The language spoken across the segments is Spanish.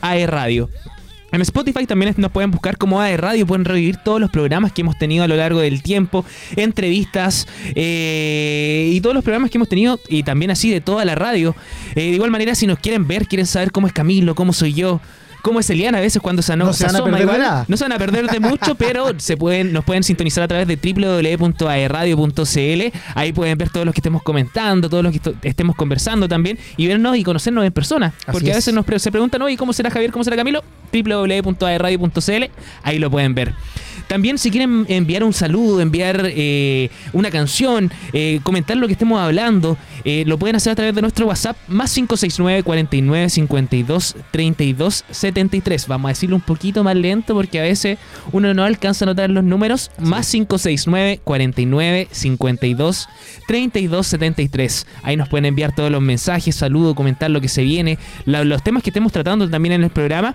AE Radio. En Spotify también nos pueden buscar como AE Radio, pueden revivir todos los programas que hemos tenido a lo largo del tiempo, entrevistas eh, y todos los programas que hemos tenido y también así de toda la radio. Eh, de igual manera, si nos quieren ver, quieren saber cómo es Camilo, cómo soy yo, cómo es Eliana a veces cuando se, no se, van a perder. No se van a perder de mucho, pero se pueden, nos pueden sintonizar a través de www.aerradio.cl. Ahí pueden ver todos los que estemos comentando, todos los que estemos conversando también y vernos y conocernos en persona. porque a veces nos se preguntan, ¿y ¿cómo será Javier? ¿Cómo será Camilo? www.aerradio.cl. Ahí lo pueden ver. También si quieren enviar un saludo, enviar eh, una canción, eh, comentar lo que estemos hablando, eh, lo pueden hacer a través de nuestro WhatsApp más 569 49 52 32 73. Vamos a decirlo un poquito más lento porque a veces uno no alcanza a notar los números. Más 569 49 52 32 73. Ahí nos pueden enviar todos los mensajes, saludos, comentar lo que se viene, los temas que estemos tratando también en el programa.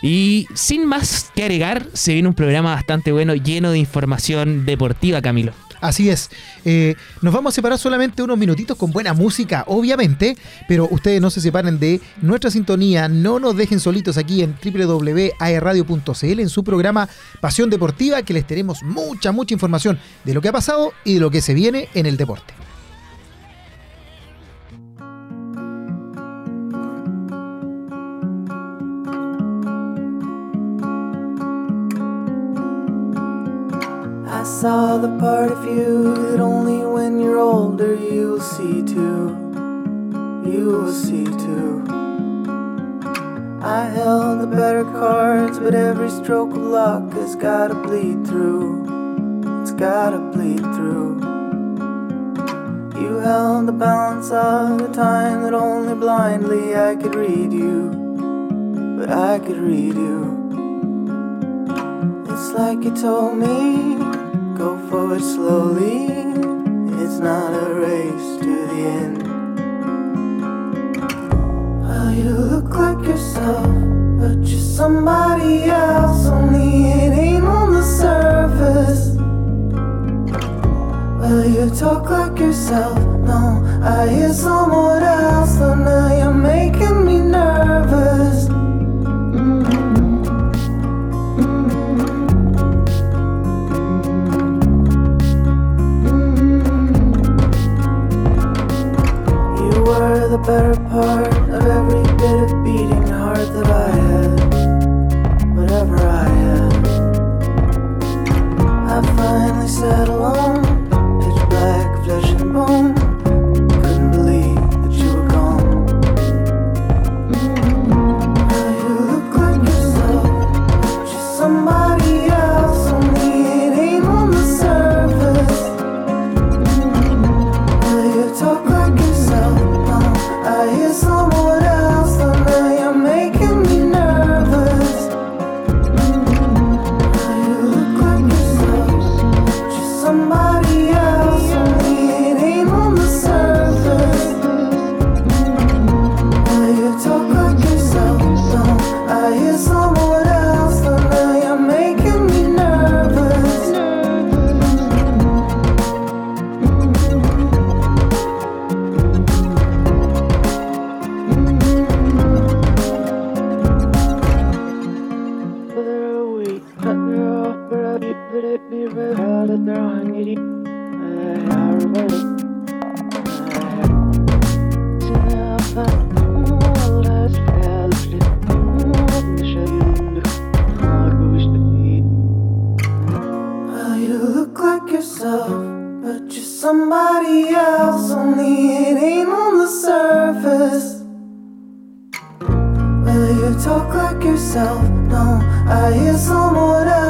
Y sin más que agregar, se viene un programa bastante bueno, lleno de información deportiva, Camilo. Así es. Eh, nos vamos a separar solamente unos minutitos con buena música, obviamente, pero ustedes no se separen de nuestra sintonía, no nos dejen solitos aquí en www.aerradio.cl en su programa Pasión Deportiva, que les tenemos mucha, mucha información de lo que ha pasado y de lo que se viene en el deporte. Saw the part of you that only when you're older you'll see too. You will see too. I held the better cards, but every stroke of luck has gotta bleed through. It's gotta bleed through. You held the balance of the time that only blindly I could read you. But I could read you. It's like you told me Go forward slowly, it's not a race to the end. Well, you look like yourself, but you're somebody else, only it ain't on the surface. Well, you talk like yourself, no, I hear someone else, though now you're making me nervous. The better part of every bit of beating heart that I had. Whatever I had. I finally sat alone, pitch black, flesh and bone. myself. No, I hear someone else.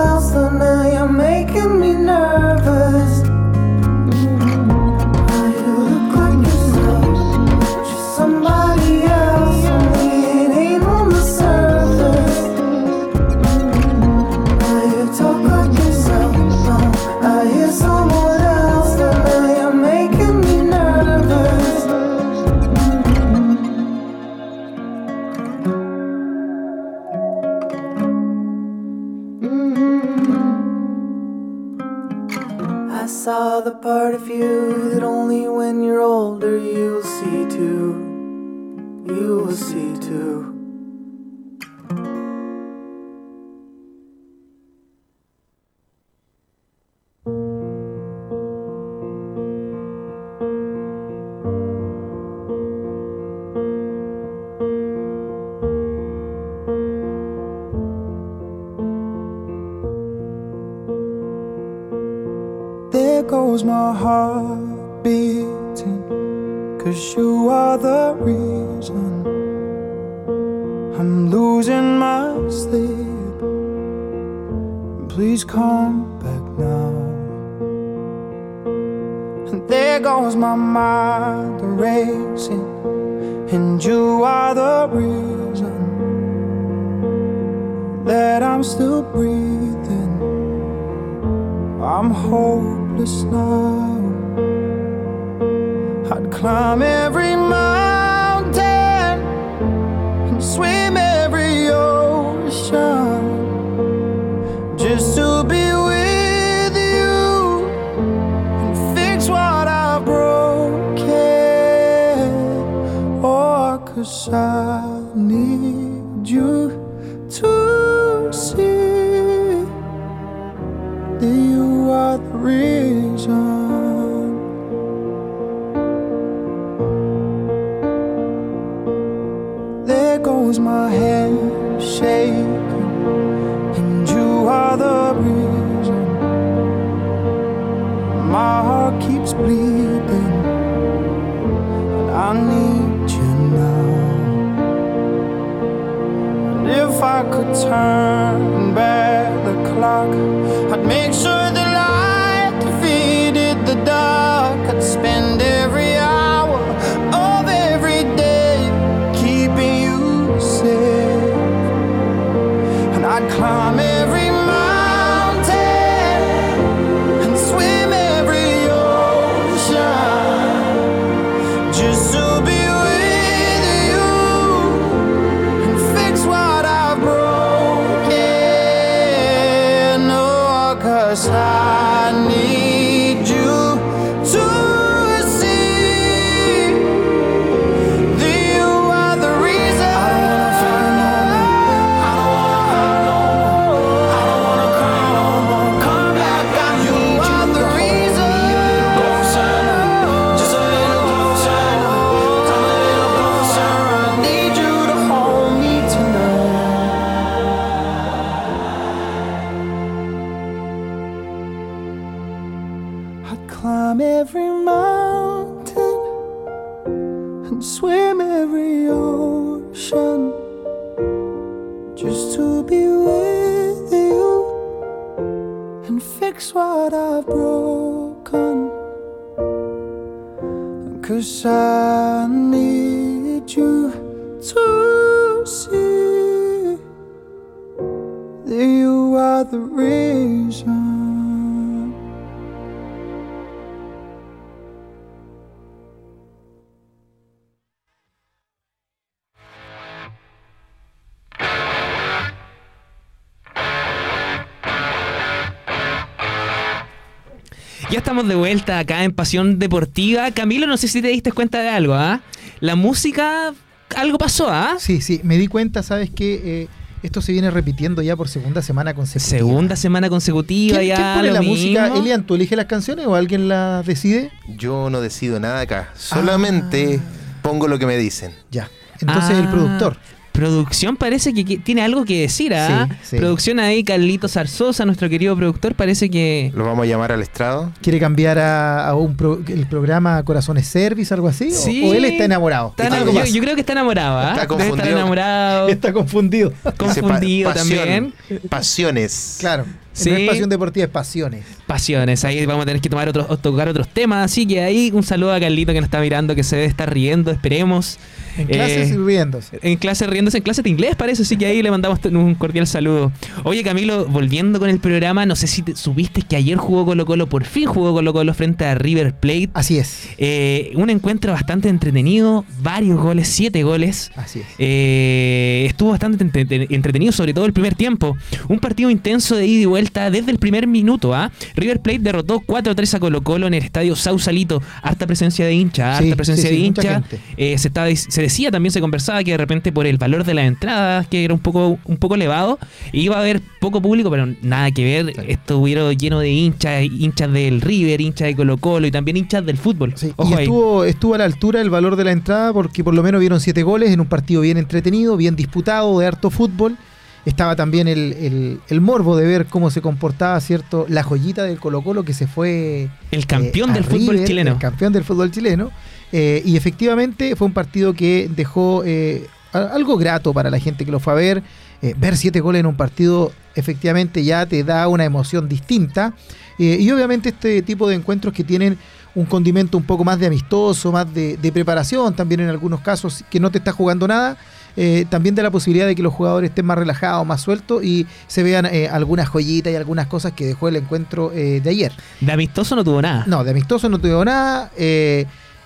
Ya estamos de vuelta acá en Pasión Deportiva. Camilo, no sé si te diste cuenta de algo, ¿ah? La música, algo pasó, ¿ah? Sí, sí, me di cuenta, ¿sabes que eh, esto se viene repitiendo ya por segunda semana consecutiva. Segunda semana consecutiva ¿Quién, ya. quién pone lo la música? Elian, ¿tú eliges las canciones o alguien las decide? Yo no decido nada acá. Solamente pongo lo que me dicen. Ya. Entonces Ah, el productor. Producción parece que, que tiene algo que decir, ¿ah? Sí, sí. Producción ahí, Carlito Zarzosa, nuestro querido productor, parece que. Lo vamos a llamar al estrado. ¿Quiere cambiar a, a un pro- el programa Corazones Service, algo así? ¿O- Sí. ¿O, él está enamorado? Está Algo enamorado. más. yo, yo creo que está enamorado, ¿ah? Está Debe estar confundido. enamorado, Está confundido. Pa- confundido pasión, también. Pasiones. Claro. Sí. No es pasión deportiva, es pasiones. Pasiones, ahí vamos a tener que tomar otros, tocar otros temas, así que ahí un saludo a Carlito que nos está mirando, que se debe estar riendo, esperemos. En clases Eh, riéndose. En clase riéndose, en clase de inglés parece, así que ahí le mandamos un cordial saludo. Oye Camilo, volviendo con el programa, no sé si te- supiste que ayer jugó Colo Colo, por fin jugó Colo Colo frente a River Plate. Así es. Eh, un encuentro bastante entretenido, varios goles, siete goles. Así es. Eh, estuvo bastante entre- entretenido, sobre todo el primer tiempo. Un partido intenso de ida y vuelta desde el primer minuto. ¿ah? River Plate derrotó 4-3 a Colo Colo en el estadio Sausalito. Harta presencia de hincha, Sí, harta presencia sí, sí, de hincha. Eh, se, estaba, se decía, también se conversaba que de repente por el valor de las entradas, que era un poco, un poco elevado, iba a haber poco público, pero nada que ver. Estuvo lleno de hinchas, hinchas del River, hinchas de Colo Colo y también hinchas del fútbol. Sí, Ojo y ahí. estuvo, estuvo a la altura el valor de la entrada porque por lo menos vieron siete goles en un partido bien entretenido, bien disputado, de harto fútbol. estaba también el, el- el morbo de ver cómo se comportaba, ¿cierto? La joyita del Colo Colo que se fue... El campeón eh, del fútbol chileno. El campeón del fútbol chileno. Eh, y efectivamente fue un partido que dejó eh, algo grato para la gente que lo fue a ver. Eh, ver siete goles en un partido efectivamente ya te da una emoción distinta. Y obviamente este tipo de encuentros que tienen un condimento un poco más de amistoso, más de, de preparación, también en algunos casos que no te está jugando nada, eh, también da la posibilidad de que los jugadores estén más relajados, más sueltos y se vean eh, algunas joyitas y algunas cosas que dejó el encuentro eh, de ayer. De amistoso no tuvo nada. No, de amistoso no tuvo nada.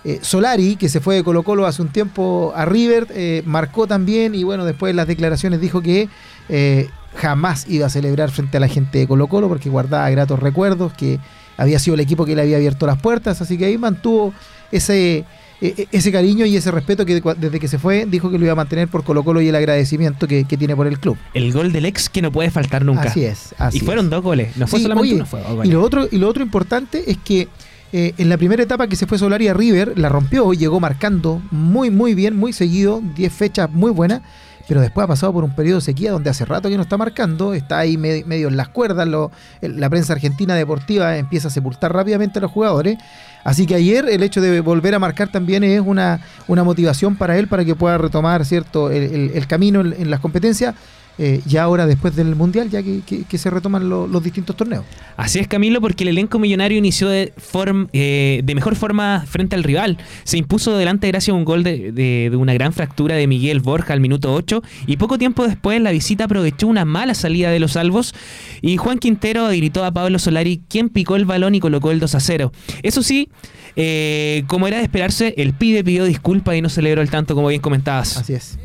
Eh, Solari, que se fue de Colo Colo hace un tiempo a River, eh, marcó también y bueno, después de las declaraciones dijo que eh, jamás iba a celebrar frente a la gente de Colo Colo porque guardaba gratos recuerdos, que había sido el equipo que le había abierto las puertas, así que ahí mantuvo ese, e- ese cariño y ese respeto que desde que se fue dijo que lo iba a mantener por Colo Colo y el agradecimiento que, que tiene por el club. El gol del ex que no puede faltar nunca. Así es. Así y fueron es. dos goles. No fue Sí, solamente oye, uno, fue Y lo otro, y lo otro importante es que eh, en la primera etapa que se fue Solari a River, la rompió, llegó marcando muy, muy bien, muy seguido, 10 fechas muy buenas, pero después ha pasado por un periodo de sequía donde hace rato que no está marcando, está ahí me- medio en las cuerdas, lo- la prensa argentina deportiva empieza a sepultar rápidamente a los jugadores. Así que ayer el hecho de volver a marcar también es una, una motivación para él para que pueda retomar cierto el, el- el camino en, en las competencias. Eh, ya ahora después del Mundial, ya que, que- que se retoman lo- los distintos torneos. Así es, Camilo, porque el elenco millonario inició de, form- eh, de mejor forma frente al rival. Se impuso delante gracias a un gol de, de- de una gran fractura de Miguel Borja al minuto 8 y poco tiempo después la visita aprovechó una mala salida de los salvos y Juan Quintero habilitó a Pablo Solari quien picó el balón y colocó el 2 a 0. Eso sí, eh, como era de esperarse, el pibe pidió disculpas y no celebró el tanto como bien comentabas. Así es.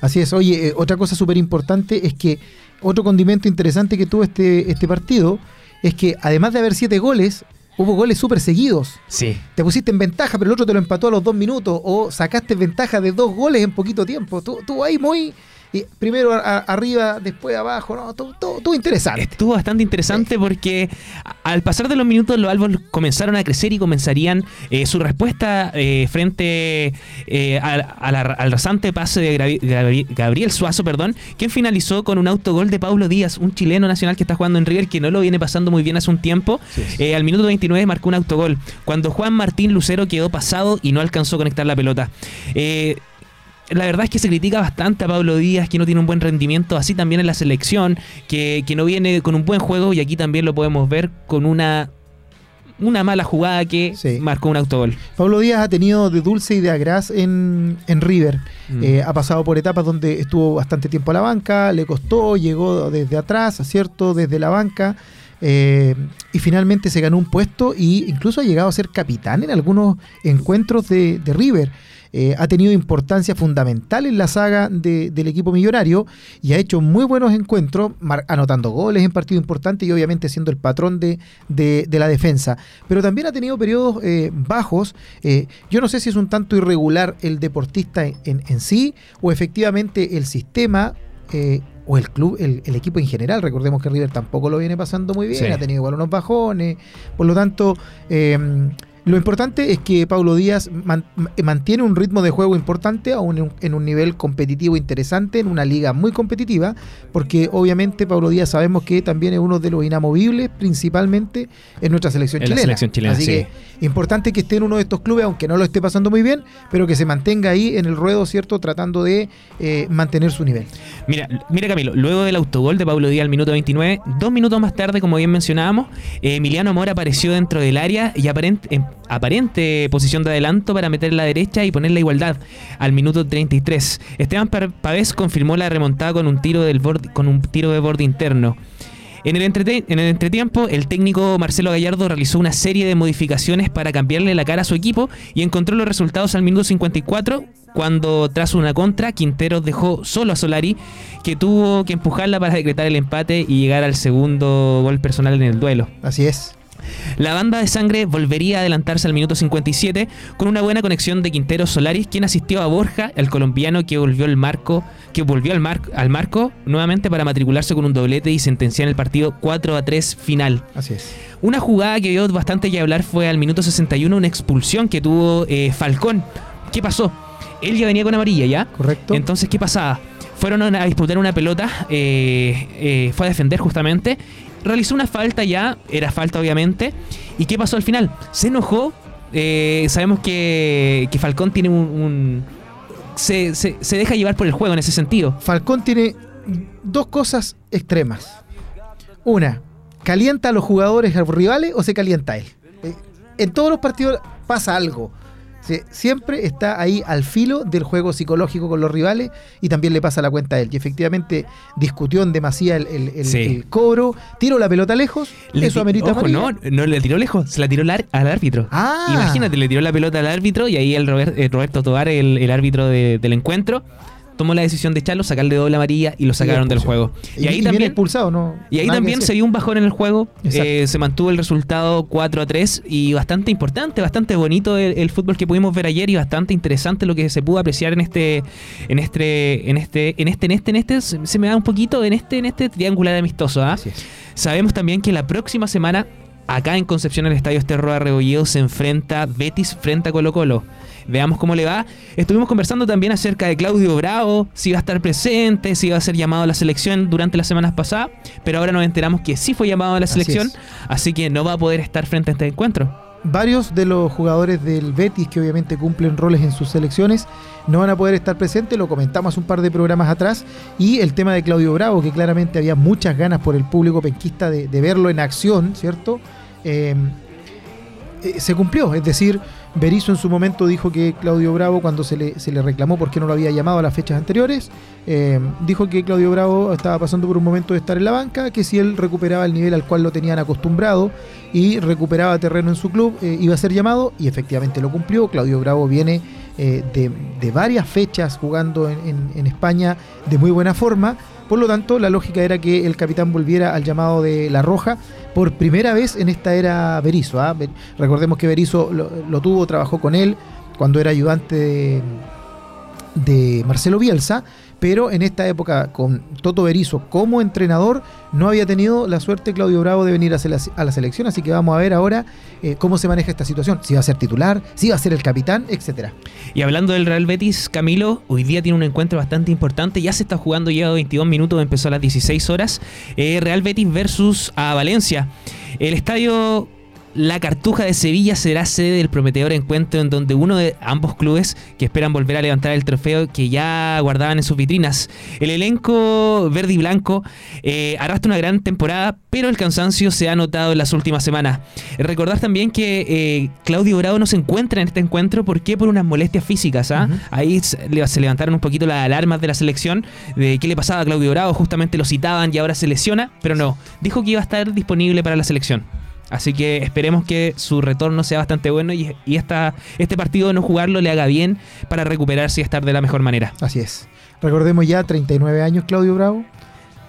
Así es. Oye, eh, otra cosa súper importante es que otro condimento interesante que tuvo este, este partido es que además de haber siete goles, hubo goles súper seguidos. Sí. Te pusiste en ventaja, pero el otro te lo empató a los dos minutos o sacaste ventaja de dos goles en poquito tiempo. Tú, tú ahí muy... y primero a- arriba, después abajo, no, todo, todo, todo interesante. Estuvo bastante interesante porque al pasar de los minutos los albos comenzaron a crecer y comenzarían eh, su respuesta eh, frente eh, al rasante pase de Gravi- Gabriel Suazo, perdón, quien finalizó con un autogol de Paulo Díaz, un chileno nacional que está jugando en River que no lo viene pasando muy bien hace un tiempo. Al minuto 29 marcó un autogol cuando Juan Martín Lucero quedó pasado y no alcanzó a conectar la pelota. Eh, la verdad es que se critica bastante a Pablo Díaz, que no tiene un buen rendimiento, así también en la selección, que, que no viene con un buen juego y aquí también lo podemos ver con una, una mala jugada que Sí. marcó un autogol. Pablo Díaz ha tenido de dulce y de agraz en, en River. Mm. Eh, ha pasado por etapas donde estuvo bastante tiempo a la banca, le costó, llegó desde atrás, ¿cierto? Desde la banca. eh, y finalmente se ganó un puesto e incluso ha llegado a ser capitán en algunos encuentros de, de River. Eh, ha tenido importancia fundamental en la saga de- del equipo millonario y ha hecho muy buenos encuentros, anotando goles en partidos importantes y obviamente siendo el patrón de, de- de la defensa. Pero también ha tenido periodos eh, bajos. Eh, yo no sé si es un tanto irregular el deportista en, en- en sí o efectivamente el sistema. o el club, el, el equipo en general. Recordemos que River tampoco lo viene pasando muy bien, Sí. ha tenido igual unos bajones. Por lo tanto, eh, lo importante es que Paulo Díaz man- mantiene un ritmo de juego importante, aún en un, en un nivel competitivo interesante, en una liga muy competitiva, porque obviamente Paulo Díaz sabemos que también es uno de los inamovibles, principalmente en nuestra selección En la chilena. selección chilena, Así sí. que importante que esté en uno de estos clubes, aunque no lo esté pasando muy bien, pero que se mantenga ahí en el ruedo, ¿cierto? Tratando de eh, mantener su nivel. Mira, mira Camilo, luego del autogol de Pablo Díaz al minuto 29, dos minutos más tarde, como bien mencionábamos, Emiliano Mora apareció dentro del área y aparente, en aparente posición de adelanto para meter la derecha y poner la igualdad al minuto 33. Esteban Pa- Pavés confirmó la remontada con un tiro del borde, con un tiro de borde interno. En el, en el entretiempo, el técnico Marcelo Gallardo realizó una serie de modificaciones para cambiarle la cara a su equipo y encontró los resultados al minuto 54 cuando tras una contra Quinteros dejó solo a Solari que tuvo que empujarla para decretar el empate y llegar al segundo gol personal en el duelo. Así es. La banda de sangre volvería a adelantarse al minuto 57 con una buena conexión de Quintero Solaris, quien asistió a Borja, el colombiano que volvió al marco, que volvió al, mar- al marco nuevamente para matricularse con un doblete y sentenciar el partido 4 a 3 final. Así es. Una jugada que dio bastante que hablar fue al minuto 61 una expulsión que tuvo eh, Falcón. ¿Qué pasó? Él ya venía con amarilla, ¿ya? Correcto. Entonces, ¿qué pasaba? fueron a disputar una pelota, eh, eh, fue a defender justamente, realizó una falta ya, era falta obviamente, ¿y qué pasó al final? Se enojó, eh, sabemos que, que Falcón tiene un... se, se- se deja llevar por el juego en ese sentido. Falcón tiene dos cosas extremas. Una, ¿calienta a los jugadores rivales o se calienta él? Eh, En todos los partidos pasa algo. Siempre está ahí al filo del juego psicológico con los rivales y también le pasa la cuenta a él. Y efectivamente discutió en demasía el, el- el- Sí. el cobro, tiró la pelota lejos, Le eso amerita Ojo, no, no le tiró lejos, se la tiró al árbitro. Ah. Imagínate, le tiró la pelota al árbitro y ahí el Robert- eh, Roberto Tobar, el, el árbitro de- del encuentro, tomó la decisión de echarlo, sacarle doble amarilla y lo sacaron del juego. Y, Y ahí y también, expulsado, ¿no? y ahí Nada también se vio un bajón en el juego. Eh, se mantuvo el resultado 4 a 3 y bastante importante, bastante bonito el, el fútbol que pudimos ver ayer y bastante interesante lo que se pudo apreciar en este, en este, en este, en este, en este, en este, se se me da un poquito en este, en este triangular amistoso, ¿ah? Sabemos también que la próxima semana, acá en Concepción, el Estadio Esterro de Rebolledo, se enfrenta Betis frente a Colo Colo. Veamos cómo le va. Estuvimos conversando también acerca de Claudio Bravo, si va a estar presente, si va a ser llamado a la selección durante las semanas pasadas, pero ahora nos enteramos que sí fue llamado a la selección, así que no va a poder estar frente a este encuentro. Varios de los jugadores del Betis que obviamente cumplen roles en sus selecciones no van a poder estar presentes, lo comentamos un par de programas atrás, y el tema de Claudio Bravo, que claramente había muchas ganas por el público penquista de, de verlo en acción, ¿cierto? Eh, eh, se cumplió, es decir, Berizzo en su momento dijo que Claudio Bravo, cuando se le, se le reclamó por qué no lo había llamado a las fechas anteriores, eh, dijo que Claudio Bravo estaba pasando por un momento de estar en la banca, que si él recuperaba el nivel al cual lo tenían acostumbrado y recuperaba terreno en su club, eh, iba a ser llamado y efectivamente lo cumplió. Claudio Bravo viene eh, de, de varias fechas jugando en, en- en España de muy buena forma. Por lo tanto, la lógica era que el capitán volviera al llamado de La Roja por primera vez en esta era Berizzo. ¿ah? Recordemos que Berizzo lo, tuvo, trabajó con él cuando era ayudante de Marcelo Bielsa, pero en esta época con Toto Berizzo como entrenador no había tenido la suerte Claudio Bravo de venir a la selección, así que vamos a ver ahora eh, cómo se maneja esta situación, si va a ser titular, si va a ser el capitán, etcétera. Y hablando del Real Betis, Camilo, hoy día tiene un encuentro bastante importante. Ya se está jugando, lleva 22 minutos, empezó a las 16 horas. Eh, Real Betis versus Valencia. El estadio La Cartuja de Sevilla será sede del prometedor encuentro en donde uno de ambos clubes que esperan volver a levantar el trofeo que ya guardaban en sus vitrinas. El elenco verde y blanco eh, arrastra una gran temporada, pero el cansancio se ha notado en las últimas semanas. Recordar también que eh, Claudio Bravo no se encuentra en este encuentro, ¿por qué? Por unas molestias físicas. ¿ah? Ahí se levantaron un poquito las alarmas de la selección de qué le pasaba a Claudio Bravo, justamente lo citaban y ahora se lesiona, pero no, dijo que iba a estar disponible para la selección. Así que esperemos que su retorno sea bastante bueno y, y esta, este partido de no jugarlo le haga bien para recuperarse y estar de la mejor manera. Así es. Recordemos ya 39 años Claudio Bravo,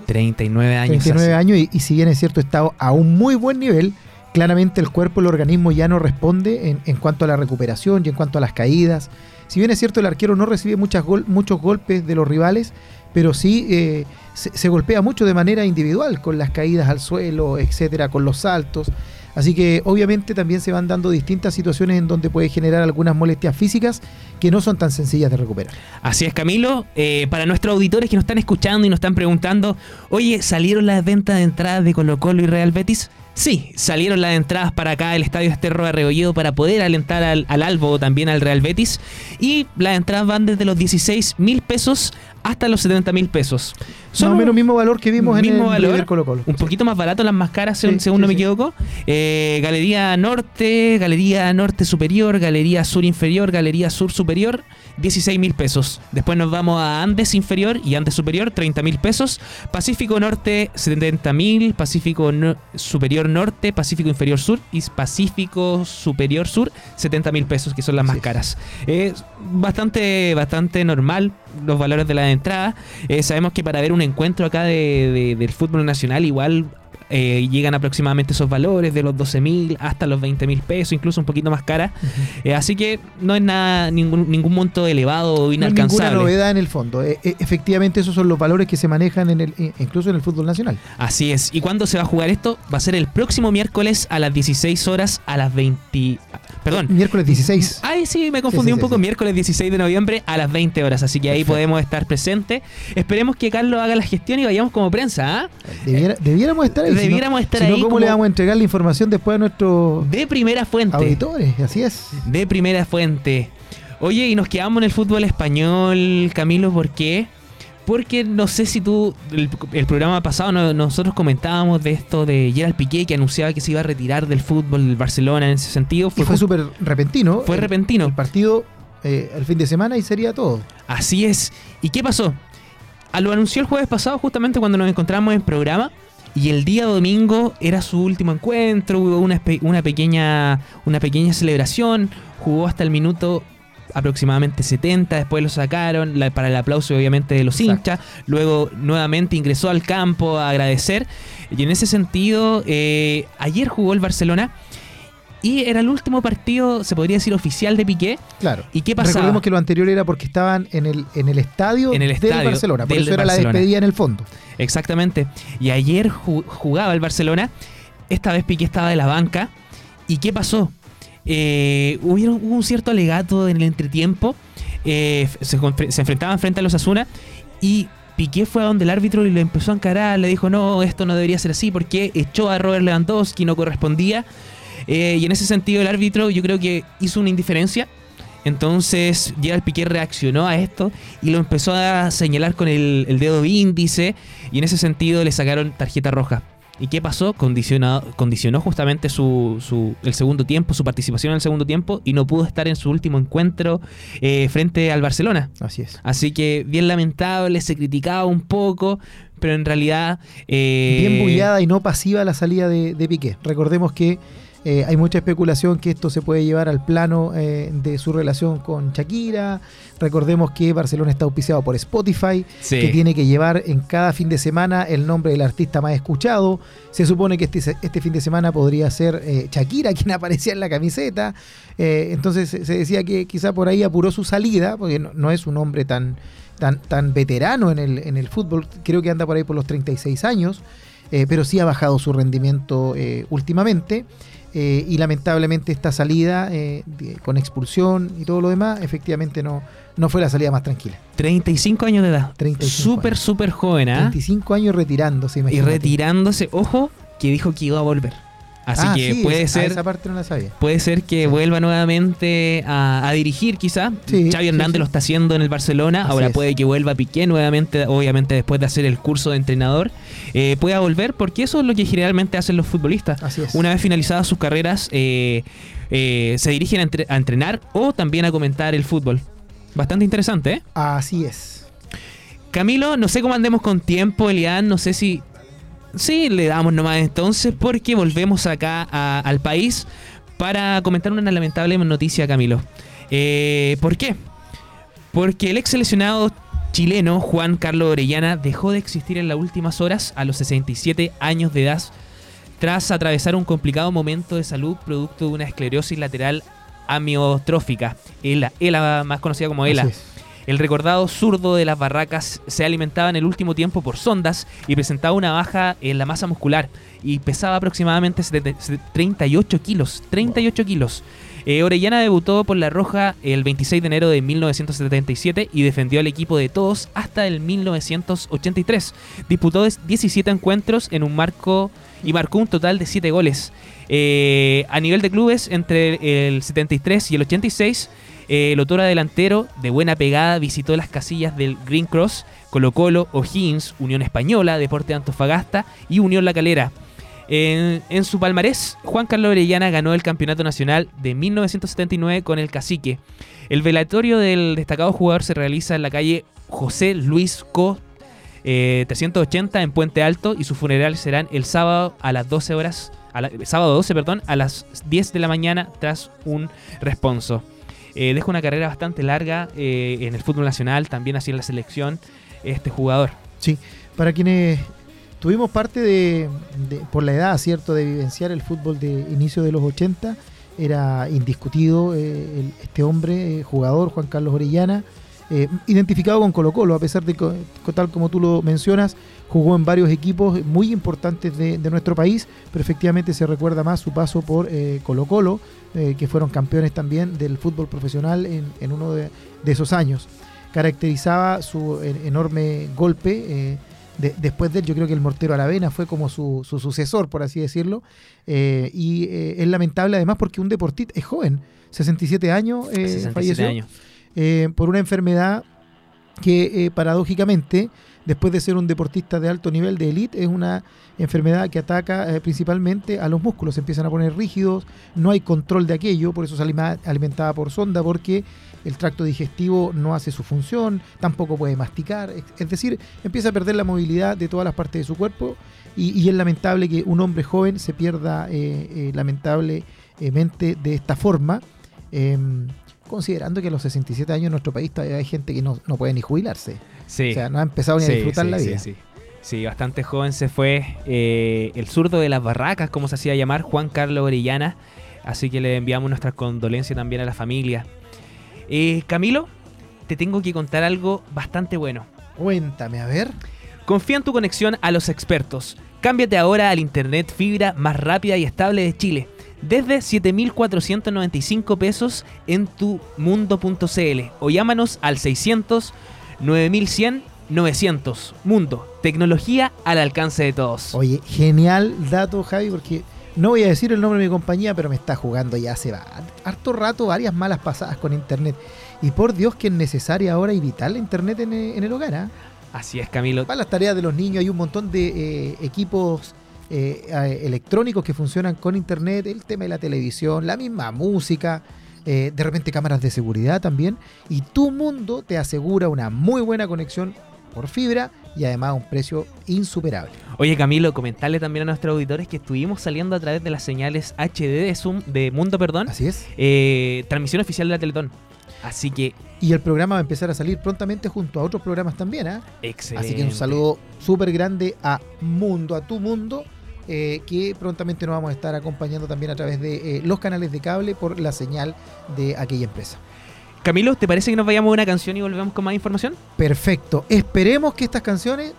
39 años. 39 hace. años y, y si bien es cierto está a un muy buen nivel, claramente el cuerpo, el organismo ya no responde en, en cuanto a la recuperación y en cuanto a las caídas. Si bien es cierto el arquero no recibe muchos golpes de los rivales, pero sí eh, se, se golpea mucho de manera individual con las caídas al suelo, etcétera, con los saltos. Así que obviamente también se van dando distintas situaciones en donde puede generar algunas molestias físicas que no son tan sencillas de recuperar. Así es, Camilo. Eh, para nuestros auditores que nos están escuchando y nos están preguntando, oye, ¿salieron las ventas de entradas de Colo Colo y Real Betis? Sí, salieron las entradas para acá, el Estadio Esterro de Rebolledo, para poder alentar al, al Albo o también al Real Betis. Y las entradas van desde los 16 mil pesos hasta los 70 mil pesos. Más o menos mismo valor que vimos en el valor, Colo Colo. Un poquito más barato las más caras, según, Sí, según sí, no me sí. equivoco. Eh, Galería Norte, Galería Norte Superior, Galería Sur Inferior, Galería Sur Superior, 16 mil pesos. Después nos vamos a Andes Inferior y Andes Superior, 30 mil pesos. Pacífico Norte, 70 mil. Pacífico no- Superior Norte, Pacífico Inferior Sur y Pacífico Superior Sur, 70 mil pesos, que son las más caras. Es bastante, bastante normal los valores de la entrada. Eh, sabemos que para ver un encuentro acá de, de- del fútbol nacional, igual eh, llegan aproximadamente esos valores de los 12 mil hasta los 20 mil pesos, incluso un poquito más cara. Eh, así que no es nada, ningún, ningún monto elevado o No hay inalcanzable. ninguna novedad en el fondo. Eh, eh, efectivamente, esos son los valores que se manejan en el, eh, incluso en el fútbol nacional. Así es. ¿Y cuándo se va a jugar esto? Va a ser el próximo miércoles a las 16 horas a las 20... Perdón. Miércoles 16. Ay, sí, me confundí Sí, sí, un poco. sí. Miércoles 16 de noviembre a las 20 horas. Así que ahí Perfecto. podemos estar presentes. Esperemos que Carlos haga la gestión y vayamos como prensa. ¿ah? Debiera- debiéramos estar ahí. Debiéramos estar si no, ahí ¿Cómo como- le vamos a entregar la información después a nuestros De primera fuente. auditores? Así es. De primera fuente. Oye, y nos quedamos en el fútbol español, Camilo, ¿por qué? Porque no sé si tú, el, el programa pasado no- nosotros comentábamos de esto de Gerard Piqué que anunciaba que se iba a retirar del fútbol del Barcelona en ese sentido. Y Fue, fue súper repentino. fue El- repentino. El partido eh, el fin de semana y sería todo. Así es. ¿Y qué pasó? Lo anunció el jueves pasado justamente cuando nos encontramos en programa y el día domingo era su último encuentro, hubo una, una, pequeña, una pequeña celebración, jugó hasta el minuto aproximadamente 70, después lo sacaron la- para el aplauso obviamente de los Exacto. hinchas, luego nuevamente ingresó al campo a agradecer y en ese sentido eh, ayer jugó el Barcelona y era el último partido, se podría decir oficial de Piqué. Claro. ¿Y qué pasaba? Recordemos que lo anterior era porque estaban en el, en el estadio, En el del estadio Barcelona. Por del eso era Barcelona. la despedida en el fondo. Exactamente. Y ayer ju- jugaba el Barcelona. Esta vez Piqué estaba de la banca. ¿Y qué pasó? Eh, hubieron- hubo un cierto alegato en el entretiempo. Eh, se enfrentaban frente a los Asuna. Y Piqué fue a donde el árbitro y le empezó a encarar. Le dijo: No, esto no debería ser así porque echó a Robert Lewandowski, no correspondía. Eh, y en ese sentido, el árbitro yo creo que hizo una indiferencia. Entonces Gerard Piqué reaccionó a esto y lo empezó a señalar con el, el dedo índice y en ese sentido le sacaron tarjeta roja. ¿Y qué pasó? Condicionado, condicionó justamente su, su- el segundo tiempo, su participación en el segundo tiempo y no pudo estar en su último encuentro eh, frente al Barcelona. Así es. Así que bien lamentable, se criticaba un poco, pero en realidad... eh, Bien bullada y no pasiva la salida de, de Piqué. Recordemos que eh, hay mucha especulación que esto se puede llevar al plano eh, de su relación con Shakira. Recordemos que Barcelona está auspiciado por Spotify, sí. que tiene que llevar en cada fin de semana el nombre del artista más escuchado. Se supone que este, este fin de semana podría ser eh, Shakira quien aparecía en la camiseta. Entonces se decía que quizá por ahí apuró su salida, porque no, no es un hombre tan, tan, tan veterano en el, en el fútbol. Creo que anda por ahí por los 36 años, pero sí ha bajado su rendimiento últimamente. Eh, y lamentablemente esta salida eh, de- con expulsión y todo lo demás, efectivamente no, no fue la salida más tranquila. 35 años de edad. 35 Súper, años. súper joven, ¿ah? 25 años retirándose, Y retirándose, ojo, que dijo que iba a volver. Así Ah, que sí, puede esa- ser Esa parte no la sabía. puede ser que Sí. vuelva nuevamente a, a dirigir quizá. Sí, Xavi Hernández lo está haciendo en el Barcelona, Así ahora es. puede que vuelva Piqué nuevamente, obviamente después de hacer el curso de entrenador, eh, pueda volver porque eso es lo que generalmente hacen los futbolistas. Así es. Una vez finalizadas sus carreras, eh, eh, se dirigen a, entre- a entrenar o también a comentar el fútbol. Bastante interesante, ¿eh? Así es. Camilo, no sé cómo andemos con tiempo, Elian, no sé si... Sí, le damos nomás entonces porque volvemos acá a- al país para comentar una lamentable noticia, Camilo. Eh, ¿Por qué? Porque el ex seleccionado chileno Juan Carlos Orellana dejó de existir en las últimas horas a los 67 años de edad tras atravesar un complicado momento de salud producto de una esclerosis lateral amiotrófica, ELA, ELA más conocida como ELA. El recordado zurdo de las barracas se alimentaba en el último tiempo por sondas y presentaba una baja en la masa muscular y pesaba aproximadamente 70 38 kilos. 38 kilos. Eh, Orellana debutó por La Roja el 26 de enero de 1977 y defendió al equipo de todos hasta el 1983. Disputó 17 encuentros en un marco y marcó un total de 7 goles. Eh, a nivel de clubes, entre el 73 y el 86, eh, el otora delantero de buena pegada visitó las casillas del Green Cross, Colo Colo, O'Higgins, Unión Española, Deporte de Antofagasta y Unión La Calera. En, su palmarés, Juan Carlos Orellana ganó el Campeonato Nacional de 1979 con el Cacique. El velatorio del destacado jugador se realiza en la calle José Luis Co. eh, 380 en Puente Alto y su funeral serán el sábado a las 12 horas, sábado 12, perdón, a las 10 de la mañana tras un responso. Eh, deja una carrera bastante larga eh, en el fútbol nacional, también así en la selección, este jugador. Sí. Para quienes tuvimos parte de, por la edad, ¿cierto?, de vivenciar el fútbol de inicio de los 80. Era indiscutido eh, el- este hombre, eh, jugador, Juan Carlos Orellana, eh, identificado con Colo Colo, a pesar de que, tal como tú lo mencionas, jugó en varios equipos muy importantes de, de nuestro país, pero efectivamente se recuerda más su paso por eh, Colo Colo, eh, que fueron campeones también del fútbol profesional en, en uno de, de esos años. Caracterizaba su en- enorme golpe. de- después de él, yo creo que el mortero Aravena fue como su, su sucesor, por así decirlo. eh, y eh, es lamentable además porque un deportista es joven, 67 años, eh, 67 falleció años. Eh, por una enfermedad que eh, paradójicamente, después de ser un deportista de alto nivel de élite, es una enfermedad que ataca eh, principalmente a los músculos, se empiezan a poner rígidos, no hay control de aquello, por eso se alimentaba por sonda, porque el tracto digestivo no hace su función, tampoco puede masticar, es- decir, empieza a perder la movilidad de todas las partes de su cuerpo y, es lamentable que un hombre joven se pierda lamentablemente de esta forma. Considerando que a los 67 años en nuestro país todavía hay gente que no, no puede ni jubilarse. Sí. O sea, no ha empezado ni a disfrutar sí, la sí, vida. Sí, Sí, bastante joven se fue eh, el zurdo de las barracas, como se hacía llamar, Juan Carlos Orellana. Así que le enviamos nuestras condolencias también a la familia. Eh, Camilo, te tengo que contar algo bastante bueno. Cuéntame, a ver. Confía en tu conexión a los expertos. Cámbiate ahora al internet fibra más rápida y estable de Chile. Desde 7.495 pesos en tu mundo.cl o llámanos al 600 9100 900. Mundo, tecnología al alcance de todos. Oye, genial dato, Javi, porque no voy a decir el nombre de mi compañía, pero me está jugando ya hace va- harto rato varias malas pasadas con internet. Y por Dios que es necesaria ahora y vital la internet en, eh, el hogar. ¿ah? Así es, Camilo. Para las tareas de los niños hay un montón de eh, equipos eh, electrónicos que funcionan con internet, el tema de la televisión, la misma música, eh, de repente cámaras de seguridad también. Y tu mundo te asegura una muy buena conexión por fibra y además a un precio insuperable. Oye, Camilo, comentarle también a nuestros auditores que estuvimos saliendo a través de las señales HD de Zoom, de Mundo, perdón, Así es. eh, transmisión oficial de la Teletón. Así que, Y el programa va a empezar a salir prontamente junto a otros programas también. ¿ah? excelente. Así que un saludo súper grande a Mundo, a tu mundo, eh, que prontamente nos vamos a estar acompañando también a través de eh, los canales de cable por la señal de aquella empresa. Camilo, ¿te parece que nos vayamos a una canción y volvemos con más información? Perfecto. Esperemos que estas canciones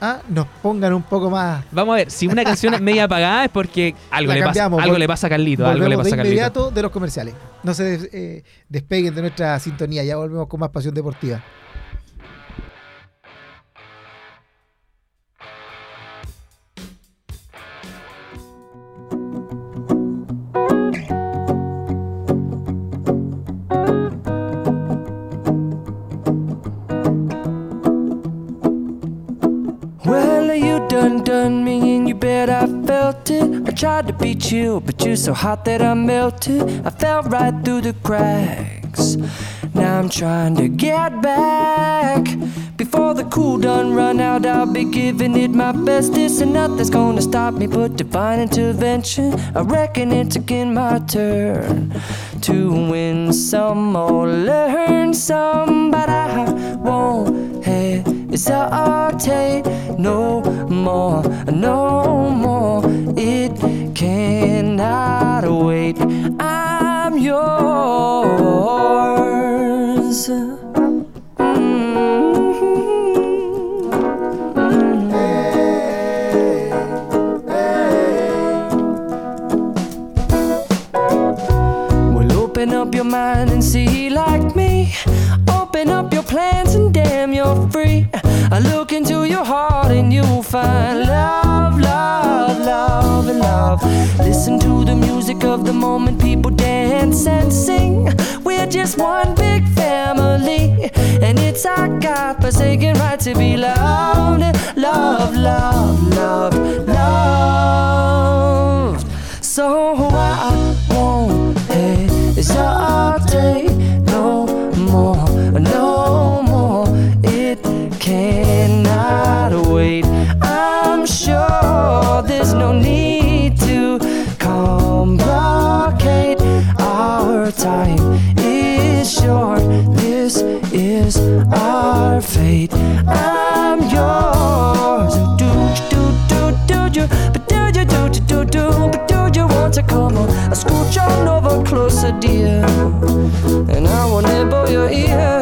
ah, nos pongan un poco más. Vamos a ver, si una canción es media apagada es porque algo, le pasa, algo le pasa a Carlito, algo le pasa a de Carlito. inmediato de los comerciales. No se des- eh, despeguen de nuestra sintonía. Ya volvemos con más pasión deportiva. You bet I felt it. I tried to be chill, but you're so hot that I melted. I fell right through the cracks. Now I'm trying to get back. Before the cool done run out, I'll be giving it my bestest, and nothing's gonna stop me but divine intervention. I reckon it's again my turn to win some or learn some, but I won't hesitate no more, no more. It cannot wait. I'm yours. Mm-hmm. Well, open up your mind and see like me. Open up your plans and damn, you're free. I look into your heart and you'll find love, love, love, and love. Listen to the music of the moment, people dance and sing. We're just one big family, and it's our God forsaken right to be loved, love, love, love, loved. So I won't hesitate no more, no there's no need to complicate our time. Is short this is our fate. I'm yours. Do do do do do. Do do do do do do. Do do you want to come on? Scooch on over closer dear. And i will nibble your ear.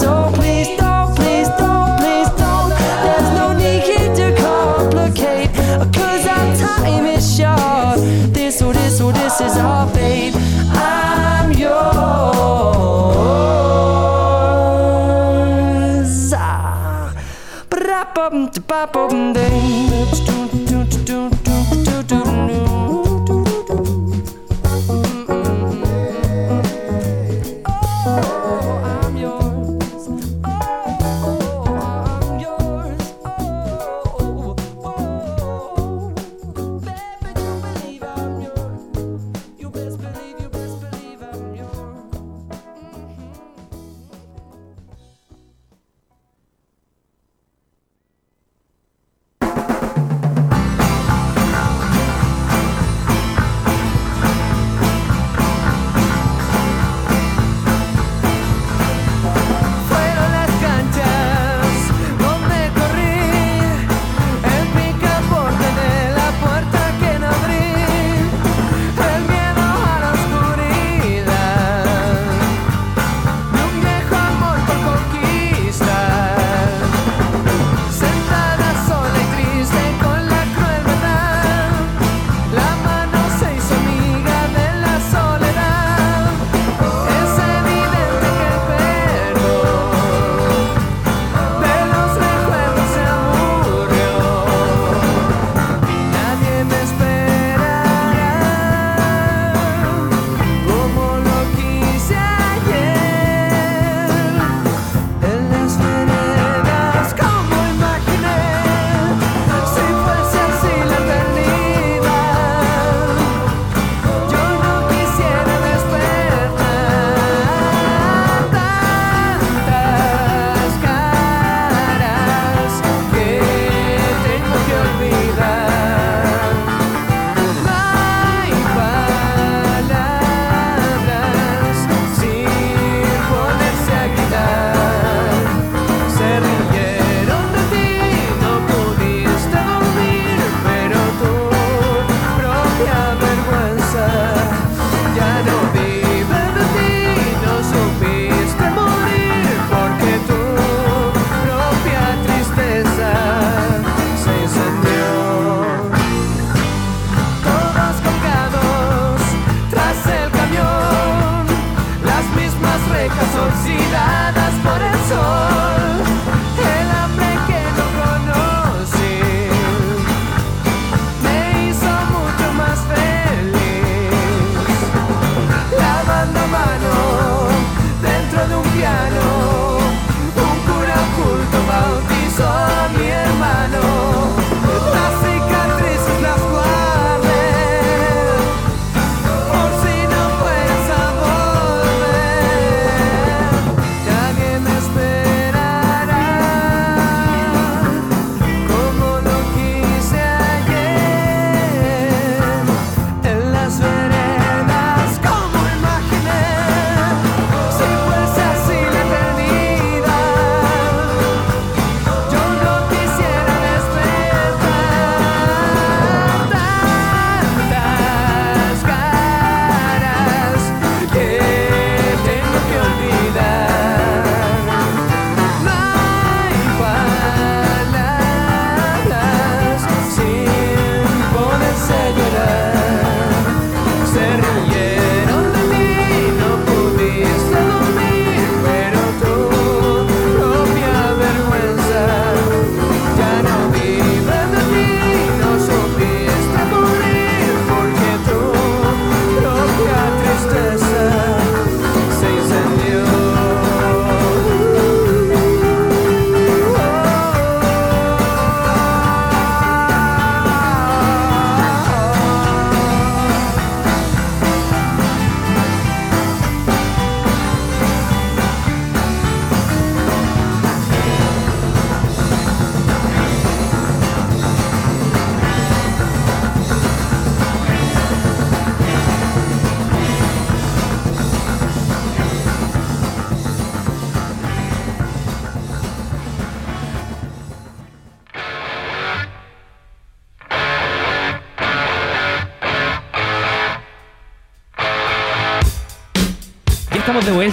bop I'm yours.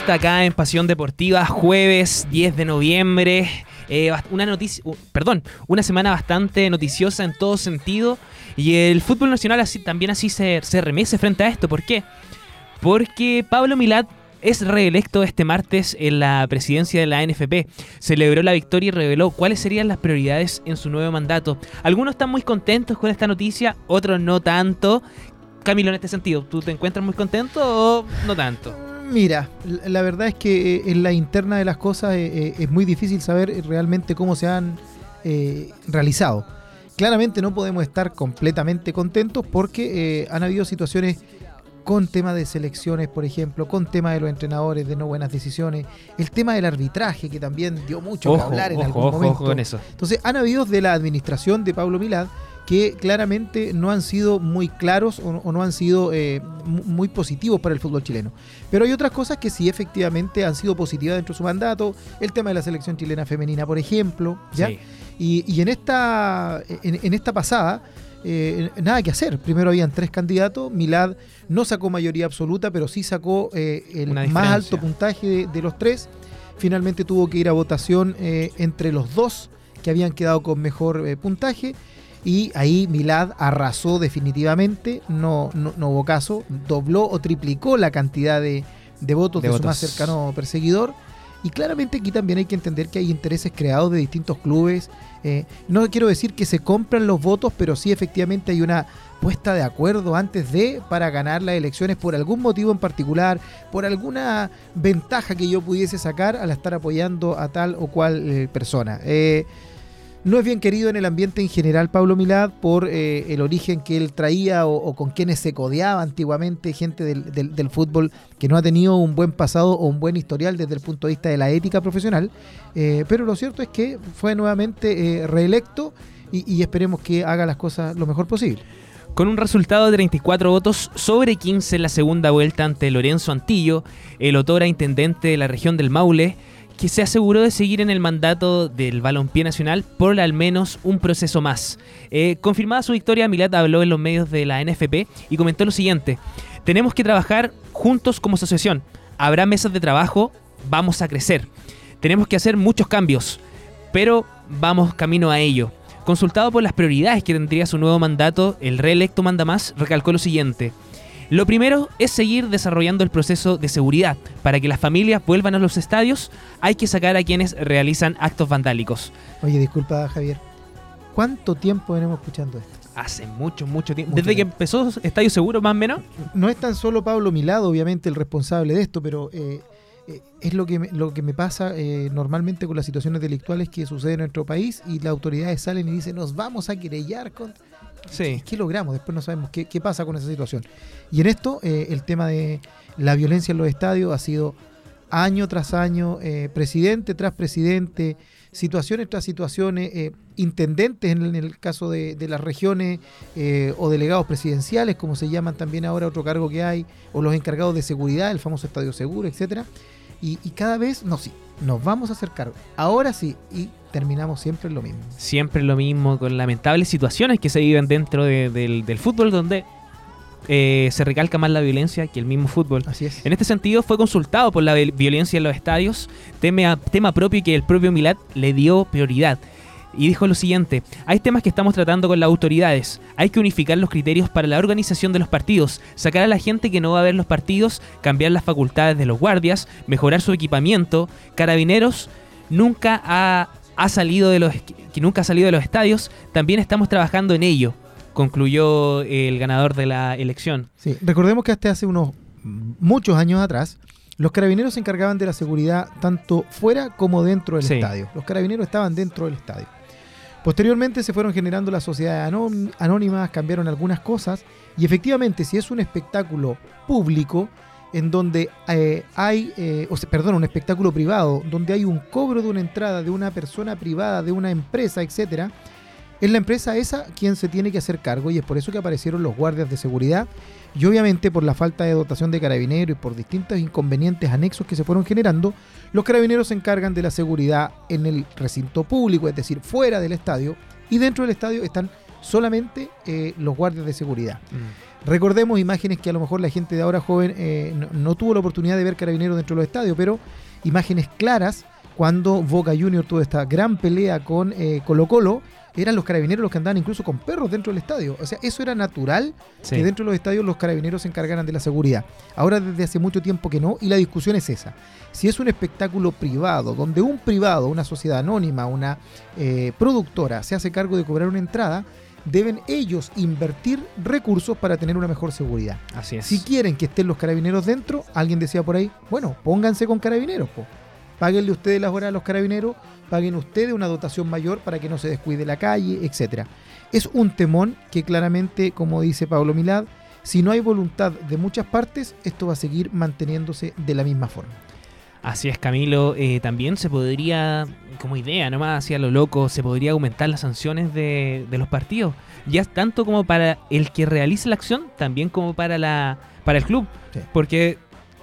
Vuelta acá en Pasión Deportiva, jueves 10 de noviembre. Eh, una noticia, perdón, una semana bastante noticiosa en todo sentido. Y el fútbol nacional también así se, se remece frente a esto. ¿Por qué? Porque Pablo Milad es reelecto este martes en la presidencia de la NFP. Celebró la victoria y reveló cuáles serían las prioridades en su nuevo mandato. Algunos están muy contentos con esta noticia, otros no tanto. Camilo, en este sentido, ¿tú te encuentras muy contento o no tanto? Mira, la verdad es que eh, en la interna de las cosas eh, eh, es muy difícil saber realmente cómo se han eh, realizado. Claramente no podemos estar completamente contentos porque eh, han habido situaciones con tema de selecciones, por ejemplo, con tema de los entrenadores, de no buenas decisiones, el tema del arbitraje que también dio mucho que hablar en ojo, algún ojo, momento. ojo con eso. Entonces, han habido de la administración de Pablo Milad que claramente no han sido muy claros o, o no han sido eh, mu- muy positivos para el fútbol chileno. Pero hay otras cosas que sí efectivamente han sido positivas dentro de su mandato. El tema de la selección chilena femenina, por ejemplo. ¿ya? Sí. Y, y en, esta, en, en esta pasada, eh, nada que hacer. Primero habían tres candidatos. Milad no sacó mayoría absoluta, pero sí sacó eh, el más alto puntaje de, de los tres. Finalmente tuvo que ir a votación eh, entre los dos que habían quedado con mejor puntaje. Y ahí Milad arrasó definitivamente, no, no, no hubo caso, dobló o triplicó la cantidad de, de votos De de, votos. su más cercano perseguidor. Y claramente aquí también hay que entender que hay intereses creados de distintos clubes. Eh, no quiero decir que se compran los votos, pero sí efectivamente hay una puesta de acuerdo antes de para ganar las elecciones por algún motivo en particular, por alguna ventaja que yo pudiese sacar al estar apoyando a tal o cual eh, persona. Eh, no es bien querido en el ambiente en general Pablo Milad por eh, el origen que él traía o, con quienes se codeaba antiguamente, gente del, del- fútbol que no ha tenido un buen pasado o un buen historial desde el punto de vista de la ética profesional. Eh, pero lo cierto es que fue nuevamente eh, reelecto y, y esperemos que haga las cosas lo mejor posible. Con un resultado de 34 votos sobre 15 en la segunda vuelta ante Lorenzo Antillo, el otora intendente de la región del Maule, que se aseguró de seguir en el mandato del balompié nacional por al menos un proceso más. Eh, confirmada su victoria, Milat habló en los medios de la NFP y comentó lo siguiente. Tenemos que trabajar juntos como asociación. Habrá mesas de trabajo, vamos a crecer. Tenemos que hacer muchos cambios, pero vamos camino a ello. Consultado por las prioridades que tendría su nuevo mandato, el reelecto manda más recalcó lo siguiente. Lo primero es seguir desarrollando el proceso de seguridad. Para que las familias vuelvan a los estadios, hay que sacar a quienes realizan actos vandálicos. Oye, disculpa Javier, ¿cuánto tiempo venimos escuchando esto? Hace mucho, mucho tiempo. Mucho Desde que empezó Estadio Seguro, más o menos. no es tan solo Pablo Milado, obviamente, el responsable de esto, pero eh, eh, es lo que me, lo que me pasa eh, normalmente con las situaciones delictuales que suceden en nuestro país y las autoridades salen y dicen, nos vamos a querellar con... Sí. ¿Qué logramos? Después no sabemos qué, qué pasa con esa situación. Y en esto, eh, el tema de la violencia en los estadios ha sido año tras año, eh, presidente tras presidente, situaciones tras situaciones, eh, intendentes en el, caso de, de las regiones o delegados presidenciales, como se llaman también ahora otro cargo que hay, o los encargados de seguridad, el famoso estadio seguro, etcétera. Y, y cada vez, no, sí, nos vamos a hacer cargo. Ahora sí, y terminamos siempre lo mismo. Siempre lo mismo, con lamentables situaciones que se viven dentro de- del, del fútbol, donde eh, se recalca más la violencia que el mismo fútbol. Así es. En este sentido, fue consultado por la vi- violencia en los estadios, tema, tema propio y que el propio Milad le dio prioridad. Y dijo lo siguiente, hay temas que estamos tratando con las autoridades, hay que unificar los criterios para la organización de los partidos, sacar a la gente que no va a ver los partidos, cambiar las facultades de los guardias, mejorar su equipamiento, carabineros, nunca ha, ha salido de los que nunca ha salido de los estadios, también estamos trabajando en ello, concluyó el ganador de la elección. Sí, recordemos que hasta hace unos muchos años atrás, los carabineros se encargaban de la seguridad tanto fuera como dentro del Sí. estadio. Los carabineros estaban dentro del estadio. Posteriormente se fueron generando las sociedades anón- anónimas, cambiaron algunas cosas y efectivamente si es un espectáculo público en donde eh, hay, eh, o perdón, un espectáculo privado, donde hay un cobro de una entrada de una persona privada, de una empresa, etcétera, es la empresa esa quien se tiene que hacer cargo y es por eso que aparecieron los guardias de seguridad y obviamente por la falta de dotación de carabineros y por distintos inconvenientes anexos que se fueron generando, los carabineros se encargan de la seguridad en el recinto público, es decir, fuera del estadio y dentro del estadio están solamente eh, los guardias de seguridad. Recordemos imágenes que a lo mejor la gente de ahora joven eh, no, no tuvo la oportunidad de ver carabineros dentro de los estadios, pero imágenes claras cuando Boca Junior tuvo esta gran pelea con eh, Colo Colo, eran los carabineros los que andaban incluso con perros dentro del estadio. O sea, eso era natural Sí. que dentro de los estadios los carabineros se encargaran de la seguridad. Ahora desde hace mucho tiempo que no, y la discusión es esa. Si es un espectáculo privado, donde un privado, una sociedad anónima, una eh, productora se hace cargo de cobrar una entrada, deben ellos invertir recursos para tener una mejor seguridad. Así es. Si quieren que estén los carabineros dentro, alguien decía por ahí, bueno, pónganse con carabineros, po. Páguenle ustedes las horas a los carabineros, paguen ustedes una dotación mayor para que no se descuide la calle, etcétera. Es un temón que claramente, como dice Pablo Milad, si no hay voluntad de muchas partes, esto va a seguir manteniéndose de la misma forma. Así es, Camilo. Eh, también se podría, como idea nomás, hacia lo loco, se podría aumentar las sanciones de, de los partidos. Ya tanto como para el que realice la acción, también como para, la, para el club. Sí. Porque,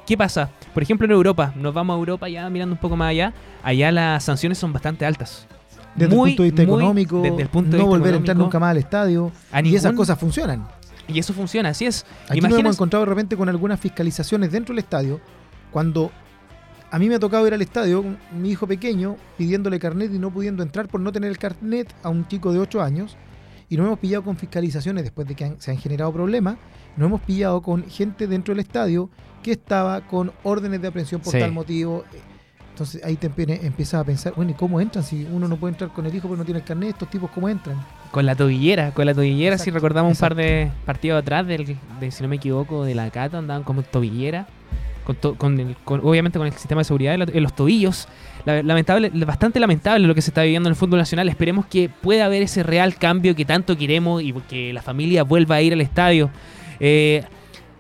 ¿qué pasa? Por ejemplo, en Europa, nos vamos a Europa ya mirando un poco más allá, allá las sanciones son bastante altas. Desde Muy, el punto de vista muy económico, desde el punto de no vista volver a entrar nunca más al estadio, a y esas cosas funcionan. Y eso funciona, así es. Aquí nos hemos encontrado de repente con algunas fiscalizaciones dentro del estadio, cuando a mí me ha tocado ir al estadio, un- mi hijo pequeño pidiéndole carnet y no pudiendo entrar por no tener el carnet a un chico de 8 años, y nos hemos pillado con fiscalizaciones después de que han- se han generado problemas, nos hemos pillado con gente dentro del estadio que estaba con órdenes de aprehensión por Sí. tal motivo. Entonces ahí te empie- empiezas a pensar, bueno, ¿y cómo entran? Si uno no puede entrar con el hijo porque no tiene el carnet, estos tipos cómo entran. Con la tobillera, con la tobillera, si Exacto, recordamos un par de partidos atrás, del, de, si no me equivoco, de la Cata, andaban como tobillera, con to- con el- con- obviamente con el sistema de seguridad en los tobillos. La- lamentable, bastante lamentable lo que se está viviendo en el fútbol nacional. Esperemos que pueda haber ese real cambio que tanto queremos y que la familia vuelva a ir al estadio. Eh,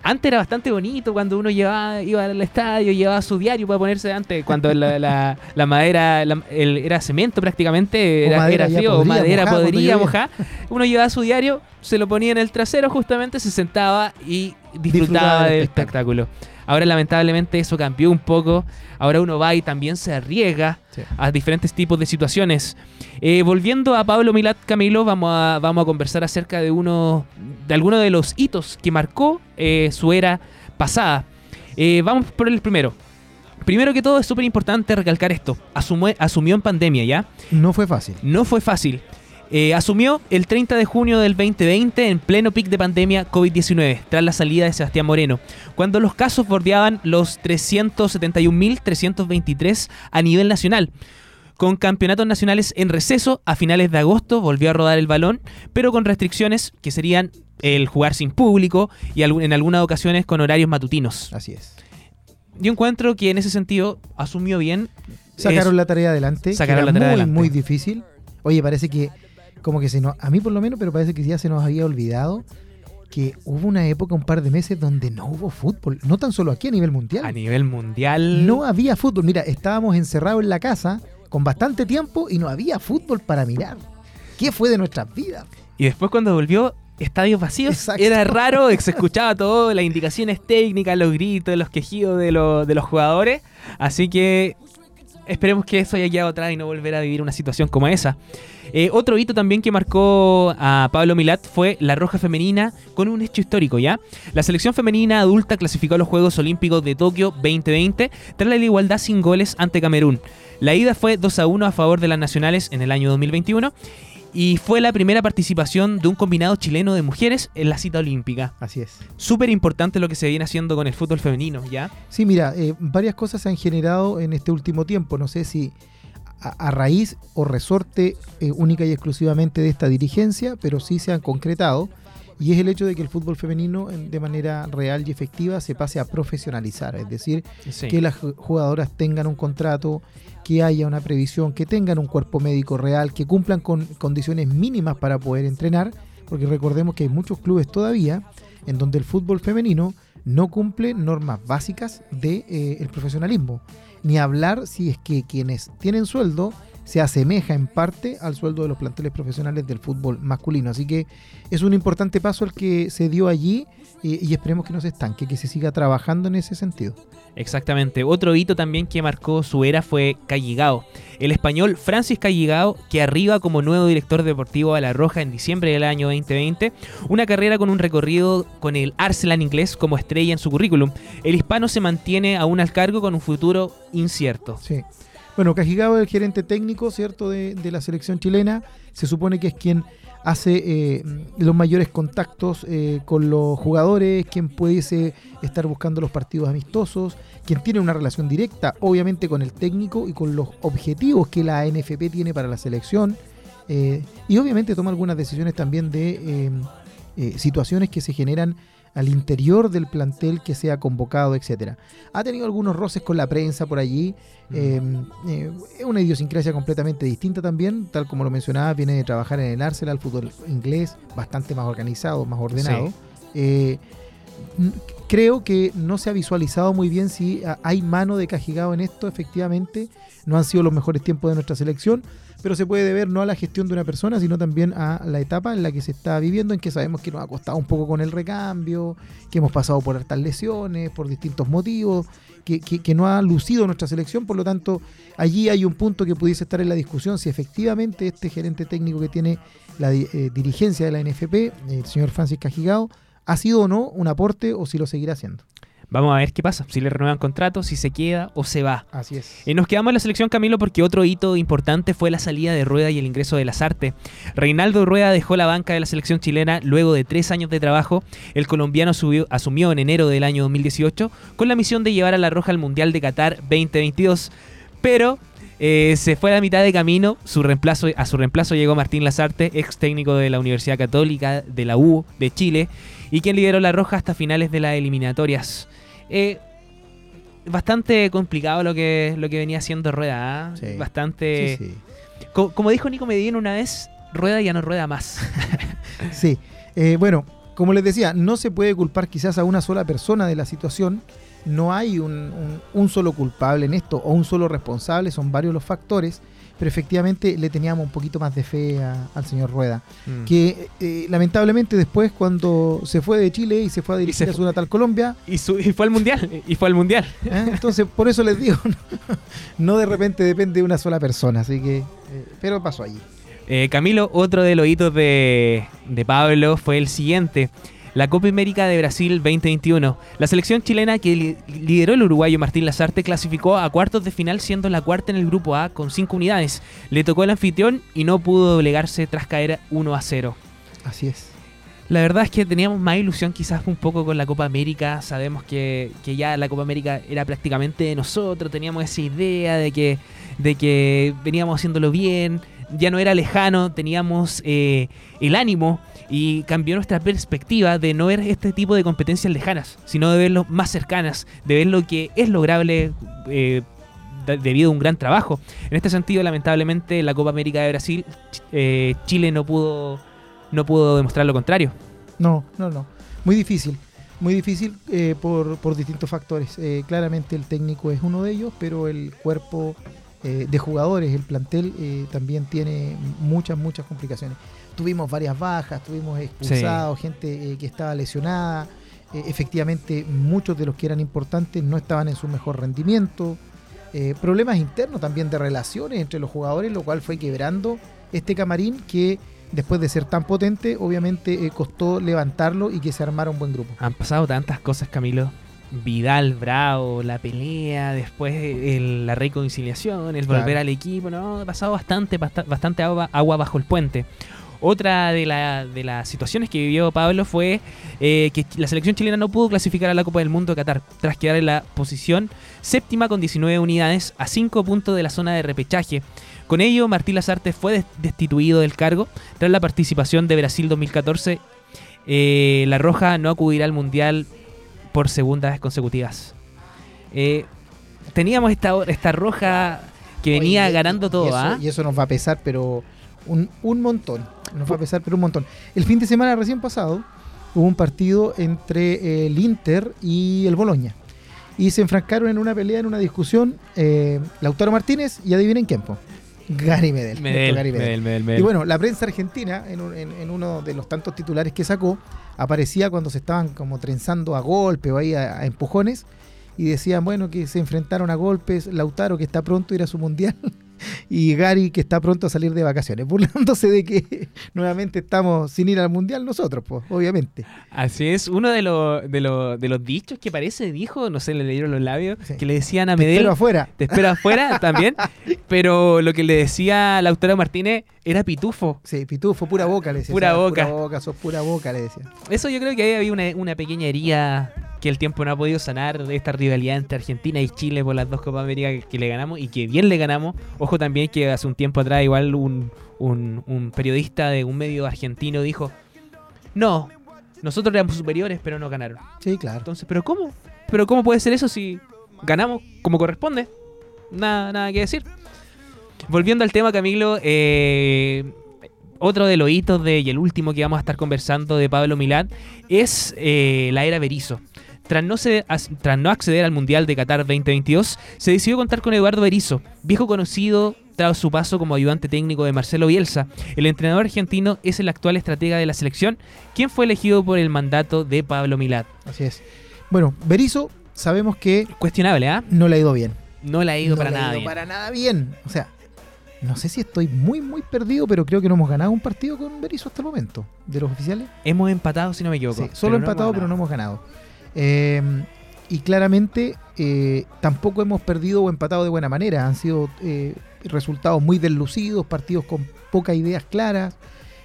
antes era bastante bonito cuando uno llevaba, iba al estadio, llevaba su diario para ponerse antes, cuando la, la- la madera la- el- era cemento prácticamente, era, madera era frío, podría, madera cuando podría mojar. Uno llevaba su diario, se lo ponía en el trasero justamente, se sentaba y disfrutaba, Disfrutaba del del espectáculo. espectáculo. Ahora lamentablemente eso cambió un poco. Ahora uno va y también se arriesga Sí. a diferentes tipos de situaciones. Eh, volviendo a Pablo Milat Camilo, vamos a, vamos a conversar acerca de uno de algunos de los hitos que marcó eh, su era pasada. Eh, vamos por el primero. Primero que todo es súper importante recalcar esto. Asumió, asumió en pandemia, ¿ya? No fue fácil. No fue fácil. Eh, asumió el 30 de junio del 2020 en pleno pic de pandemia COVID-19, tras la salida de Sebastián Moreno, cuando los casos bordeaban los 371.323 a nivel nacional. Con campeonatos nacionales en receso, a finales de agosto volvió a rodar el balón, pero con restricciones que serían el jugar sin público y en algunas ocasiones con horarios matutinos. Así es. Yo encuentro que en ese sentido asumió bien. Sacaron Es- la tarea adelante. Sacaron la tarea muy, adelante. muy difícil. Oye, parece que, como que se nos, a mí por lo menos, pero parece que ya se nos había olvidado que hubo una época, un par de meses, donde no hubo fútbol. No tan solo aquí a nivel mundial. a nivel mundial. No había fútbol. Mira, estábamos encerrados en la casa con bastante tiempo y no había fútbol para mirar. ¿Qué fue de nuestras vidas? Y después cuando volvió, estadios vacíos, Exacto. era raro, se escuchaba todo, las indicaciones técnicas, los gritos, los quejidos de, los- de los jugadores. Así que esperemos que eso haya quedado atrás y no volver a vivir una situación como esa. Eh, otro hito también que marcó a Pablo Milat fue la roja femenina con un hecho histórico, ¿ya? La selección femenina adulta clasificó a los Juegos Olímpicos de Tokio 2020 tras la igualdad sin goles ante Camerún. La ida fue 2 a 1 a favor de las nacionales en el año 2021 y fue la primera participación de un combinado chileno de mujeres en la cita olímpica. Así es. Súper importante lo que se viene haciendo con el fútbol femenino, ¿ya? Sí, mira, eh, varias cosas se han generado en este último tiempo. No sé si a, a raíz o resorte eh, única y exclusivamente de esta dirigencia, pero sí se han concretado. Y es el hecho de que el fútbol femenino en- de manera real y efectiva se pase a profesionalizar. Es decir, Sí. que las ju- jugadoras tengan un contrato, que haya una previsión, que tengan un cuerpo médico real, que cumplan con condiciones mínimas para poder entrenar, porque recordemos que hay muchos clubes todavía en donde el fútbol femenino no cumple normas básicas del de, eh, el profesionalismo. Ni hablar si es que quienes tienen sueldo se asemeja en parte al sueldo de los planteles profesionales del fútbol masculino. Así que es un importante paso el que se dio allí eh, y esperemos que no se estanque, que se siga trabajando en ese sentido. Exactamente. Otro hito también que marcó su era fue Calligao. el español Francis Calligao, que arriba como nuevo director deportivo a La Roja en diciembre del año 2020, una carrera con un recorrido con el Arsenal inglés como estrella en su currículum. El hispano se mantiene aún al cargo con un futuro incierto. Sí. Bueno, Cajigao es el gerente técnico, ¿cierto?, de, de la selección chilena. Se supone que es quien hace eh, los mayores contactos eh, con los jugadores, quien pudiese estar buscando los partidos amistosos, quien tiene una relación directa, obviamente, con el técnico y con los objetivos que la NFP tiene para la selección. eh, y obviamente toma algunas decisiones también de situaciones que se generan al interior del plantel que sea convocado, etcétera. Ha tenido algunos roces con la prensa por allí. eh, eh, es una idiosincrasia completamente distinta también, tal como lo mencionaba, viene de trabajar en el Arsenal, fútbol inglés, bastante más organizado, más ordenado. Sí. Eh, creo que no se ha visualizado muy bien si ah, hay mano de Cajigao en esto, efectivamente. No han sido los mejores tiempos de nuestra selección, pero se puede deber no a la gestión de una persona, sino también a la etapa en la que se está viviendo, en que sabemos que nos ha costado un poco con el recambio, que hemos pasado por hartas lesiones, por distintos motivos, que, no ha lucido nuestra selección, por lo tanto, allí hay un punto que pudiese estar en la discusión si efectivamente este gerente técnico que tiene la eh, dirigencia de la NFP, el señor Francis Cajigao, ha sido o no un aporte o si lo seguirá haciendo. Vamos a ver qué pasa, si le renuevan contrato, si se queda o se va. Así es. Y nos quedamos en la selección Camilo porque otro hito importante fue la salida de Rueda y el ingreso de Lazarte. Reinaldo Rueda dejó la banca de la selección chilena luego de tres años de trabajo. El colombiano subió- asumió en enero del año 2018 con la misión de llevar a la Roja al Mundial de Qatar 2022. Pero eh, se fue a la mitad de camino. Su reemplazo, a su reemplazo llegó Martín Lazarte, ex técnico de la Universidad Católica de la U de Chile y quien lideró la Roja hasta finales de las eliminatorias. Eh, bastante complicado lo que, lo que venía haciendo Rueda. ¿ah? Sí. Bastante. Sí, sí. Co- como dijo Nico Medina una vez, Rueda ya no rueda más. Sí, eh, bueno, como les decía, no se puede culpar quizás a una sola persona de la situación. No hay un, un- un solo culpable en esto o un solo responsable, son varios los factores, pero efectivamente le teníamos un poquito más de fe a- al señor Rueda, Mm. que eh, lamentablemente después cuando se fue de Chile y se fue a dirigir se a su natal Colombia, Y, su- y fue al mundial. Y fue al mundial. ¿eh? entonces por eso les digo, no de repente depende de una sola persona, así que, eh, pero pasó allí. Eh, Camilo, otro de los hitos de, de Pablo fue el siguiente. La Copa América de Brasil 2021. La selección chilena que li- lideró el uruguayo Martín Lazarte clasificó a cuartos de final siendo la cuarta en el grupo A con cinco unidades. Le tocó el anfitrión y no pudo doblegarse tras caer 1 a 0. Así es. La verdad es que teníamos más ilusión quizás un poco con la Copa América. Sabemos que, que ya la Copa América era prácticamente de nosotros. Teníamos esa idea de que, de que veníamos haciéndolo bien. Ya no era lejano. Teníamos eh, el ánimo y cambió nuestra perspectiva de no ver este tipo de competencias lejanas, sino de verlo más cercanas, de ver lo que es lograble eh, de- debido a un gran trabajo. En este sentido, lamentablemente, la Copa América de Brasil, eh, Chile no pudo, no pudo demostrar lo contrario. No, no, no. Muy difícil. Muy difícil por, por distintos factores. Claramente el técnico es uno de ellos, pero el cuerpo eh, de jugadores, el plantel, eh, también tiene muchas, muchas complicaciones. Tuvimos varias bajas, tuvimos expulsados, gente eh, que estaba lesionada. Efectivamente, muchos de los que eran importantes no estaban en su mejor rendimiento. Problemas internos también de relaciones entre los jugadores, lo cual fue quebrando este camarín que después de ser tan potente, obviamente costó levantarlo y que se armara un buen grupo. Han pasado tantas cosas, Camilo. Vidal, Bravo, la pelea, después el- la reconciliación, el Claro. volver al equipo, ¿no? Ha pasado bastante, basta- bastante agua, agua bajo el puente. Otra de, la- de las situaciones que vivió Pablo fue eh, que la selección chilena no pudo clasificar a la Copa del Mundo de Qatar, tras quedar en la posición séptima con 19 unidades a 5 puntos de la zona de repechaje. Con ello, Martín Lazarte fue des- destituido del cargo tras la participación de Brasil 2014. Eh, la Roja no acudirá al Mundial por segunda vez consecutivas. Eh, teníamos esta, esta Roja que venía Oye, y- ganando y todo, eso, ¿ah? Y eso nos va a pesar, pero un, un montón. Nos va a pesar, pero un montón. El fin de semana recién pasado hubo un partido entre eh, el Inter y el Boloña. Y se enfrascaron en una pelea, en una discusión, eh, Lautaro Martínez y adivinen quién. po. Gary Medel. Medel, Gary Medel. Medel, Medel, Medel. Y bueno, la prensa argentina, en, un- en- en uno de los tantos titulares que sacó, aparecía cuando se estaban como trenzando a golpe o ahí a, a empujones, y decían, bueno, que se enfrentaron a golpes, Lautaro, que está pronto a ir a su mundial, y Gary que está pronto a salir de vacaciones, burlándose de que nuevamente estamos sin ir al mundial nosotros, pues, obviamente. Así es, uno de, los de, los de los dichos que parece dijo, no sé, le leyeron los labios, Sí. que le decían a Te Medel. espero afuera. Te espero afuera también, pero lo que le decía Lautaro Martínez era pitufo. Sí, pitufo, pura boca, le decía. Pura "Sos boca". Pura boca, sos pura boca, le decía. Eso yo creo que ahí había una, una pequeña herida que el tiempo no ha podido sanar de esta rivalidad entre Argentina y Chile por las dos Copas América que, que le ganamos y que bien le ganamos. Ojo también que hace un tiempo atrás igual un, un- un periodista de un medio argentino dijo, no, nosotros éramos superiores pero no ganaron. Sí, claro. Entonces, ¿pero cómo? ¿Pero cómo puede ser eso si ganamos como corresponde? Nada, nada que decir. Volviendo al tema, Camilo, eh, otro de los hitos de, y el último que vamos a estar conversando de Pablo Milán es eh, la era Berizzo. Tras no, tras acceder al Mundial de Qatar 2022, se decidió contar con Eduardo Berizzo, viejo conocido tras su paso como ayudante técnico de Marcelo Bielsa. El entrenador argentino es el actual estratega de la selección, quien fue elegido por el mandato de Pablo Milán. Así es. Bueno, Berizzo sabemos que Cuestionable, ¿ah? no le ha ido bien. No le ha ido No para le ha nada ido bien. para nada bien. O sea, no sé si estoy muy, muy perdido, pero creo que no hemos ganado un partido con Berizzo hasta el momento. De los oficiales. Hemos empatado, si no me equivoco. Sí, solo empatado, pero no hemos ganado. Eh, y claramente eh, tampoco hemos perdido o empatado de buena manera. Han sido eh, resultados muy deslucidos, partidos con pocas ideas claras,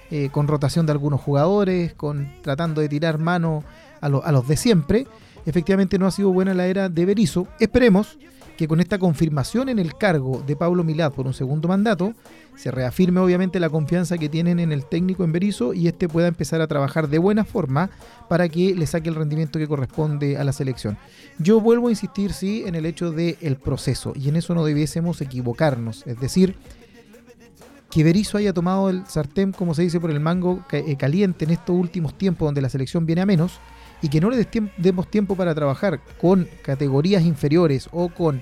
eh, con rotación de algunos jugadores, con tratando de tirar mano a, a los de siempre. Efectivamente no ha sido buena la era de Berizzo. Esperemos que con esta confirmación en el cargo de Pablo Milad por un segundo mandato, se reafirme obviamente la confianza que tienen en el técnico en Berizzo y este pueda empezar a trabajar de buena forma para que le saque el rendimiento que corresponde a la selección. Yo vuelvo a insistir, sí, en el hecho del proceso y en eso no debiésemos equivocarnos. Es decir, que Berizzo haya tomado el sartén, como se dice, por el mango eh, caliente en estos últimos tiempos donde la selección viene a menos y que no le des tiemp- demos tiempo para trabajar con categorías inferiores o con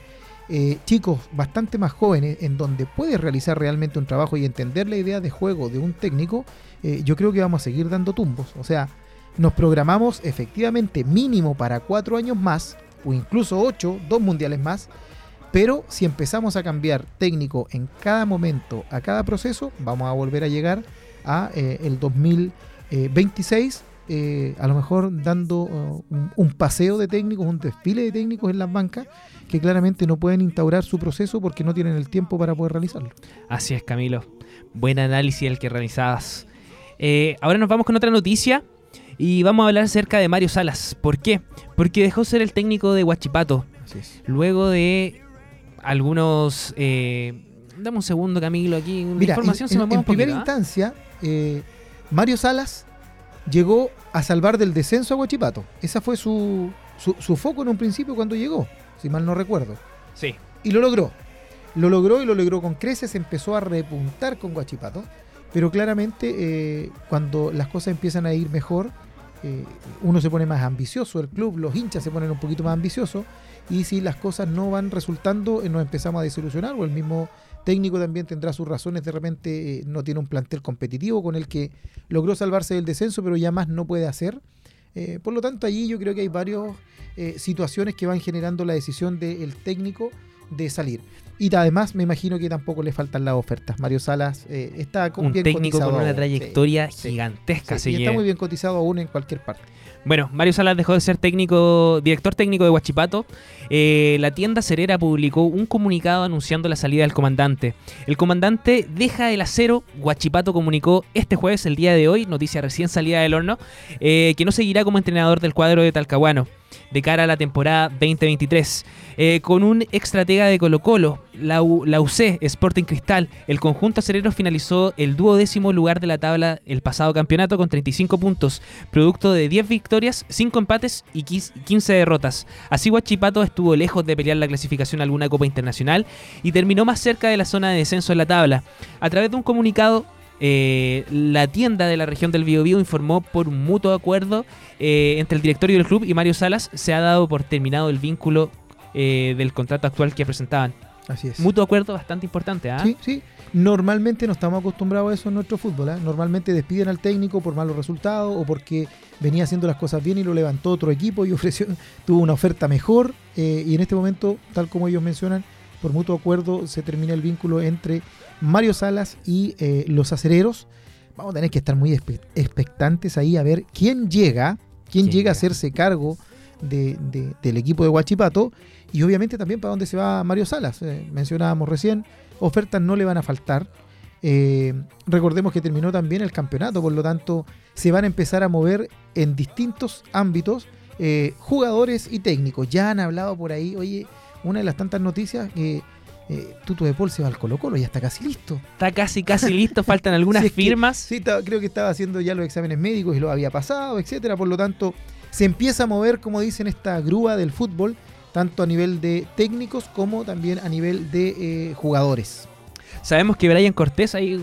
eh, chicos bastante más jóvenes en donde puede realizar realmente un trabajo y entender la idea de juego de un técnico, eh, yo creo que vamos a seguir dando tumbos. O sea, nos programamos efectivamente mínimo para cuatro años más, o incluso ocho, dos mundiales más, pero si empezamos a cambiar técnico en cada momento, a cada proceso, vamos a volver a llegar a eh, el 2026, eh, a lo mejor dando uh, un, un paseo de técnicos, un desfile de técnicos en las bancas que claramente no pueden instaurar su proceso porque no tienen el tiempo para poder realizarlo. Así es, Camilo. Buen análisis el que realizabas. Eh, ahora nos vamos con otra noticia y vamos a hablar acerca de Mario Salas. ¿Por qué? Porque dejó ser el técnico de Huachipato. Así es. Luego de algunos... Eh, dame un segundo, Camilo, aquí. Mira, información en, se me en- en primera ¿ah? instancia, eh, Mario Salas llegó a salvar del descenso a Huachipato. Esa fue su, su, su foco en un principio cuando llegó, si mal no recuerdo. Sí. Y lo logró. Lo logró y lo logró con creces, empezó a repuntar con Guachipato. Pero claramente eh, cuando las cosas empiezan a ir mejor, eh, uno se pone más ambicioso, el club, los hinchas se ponen un poquito más ambiciosos. Y si las cosas no van resultando, eh, nos empezamos a desilusionar. O el mismo técnico también tendrá sus razones. De repente eh, no tiene un plantel competitivo con el que logró salvarse del descenso, pero ya más no puede hacer. Por lo tanto, allí yo creo que hay varias situaciones que van generando la decisión del técnico de salir. Y además me imagino que tampoco le faltan las ofertas. Mario Salas eh, está con- Un bien técnico cotizado con una trayectoria Sí, gigantesca. sí, y está muy bien cotizado aún en cualquier parte. Bueno, Mario Salas dejó de ser técnico, director técnico de Huachipato. Eh, la tienda cerera publicó un comunicado anunciando la salida del comandante. El comandante deja el acero. Huachipato comunicó este jueves, el día de hoy, noticia recién salida del horno, eh, que no seguirá como entrenador del cuadro de Talcahuano de cara a la temporada 2023. Eh, con un extratega de Colo Colo, la, UC Sporting Cristal, el conjunto acerero finalizó el duodécimo lugar de la tabla el pasado campeonato con 35 puntos, producto de 10 victorias, 5 empates y 15 derrotas. Así Huachipato estuvo lejos de pelear la clasificación a alguna Copa Internacional y terminó más cerca de la zona de descenso en la tabla. A través de un comunicado, eh, la tienda de la región del Biobío informó por un mutuo acuerdo eh, entre el directorio del club y Mario Salas se ha dado por terminado el vínculo eh, del contrato actual que presentaban. Así es. Mutuo acuerdo bastante importante, ¿ah? Sí, sí. Normalmente no estamos acostumbrados a eso en nuestro fútbol. ¿ah? Normalmente despiden al técnico por malos resultados o porque venía haciendo las cosas bien y lo levantó otro equipo y ofreció, tuvo una oferta mejor. eh, y en este momento, tal como ellos mencionan, por mutuo acuerdo se termina el vínculo entre Mario Salas y eh, los acereros. Vamos a tener que estar muy expectantes ahí a ver quién llega, quién ¿Quién llega llega? a hacerse cargo de- de- del equipo de Huachipato y obviamente también para dónde se va Mario Salas. Eh, mencionábamos recién, ofertas no le van a faltar. Eh, recordemos que terminó también el campeonato, por lo tanto se van a empezar a mover en distintos ámbitos eh, jugadores y técnicos. Ya han hablado por ahí, oye, una de las tantas noticias que eh, Tuto de Paul se va al Colo Colo, ya está casi listo. Está casi, casi listo, faltan algunas Sí, es que- firmas. Sí, creo que estaba haciendo ya los exámenes médicos y lo había pasado, etcétera. Por lo tanto, se empieza a mover, como dicen, esta grúa del fútbol, tanto a nivel de técnicos como también a nivel de eh, jugadores. Sabemos que Brian Cortés, ahí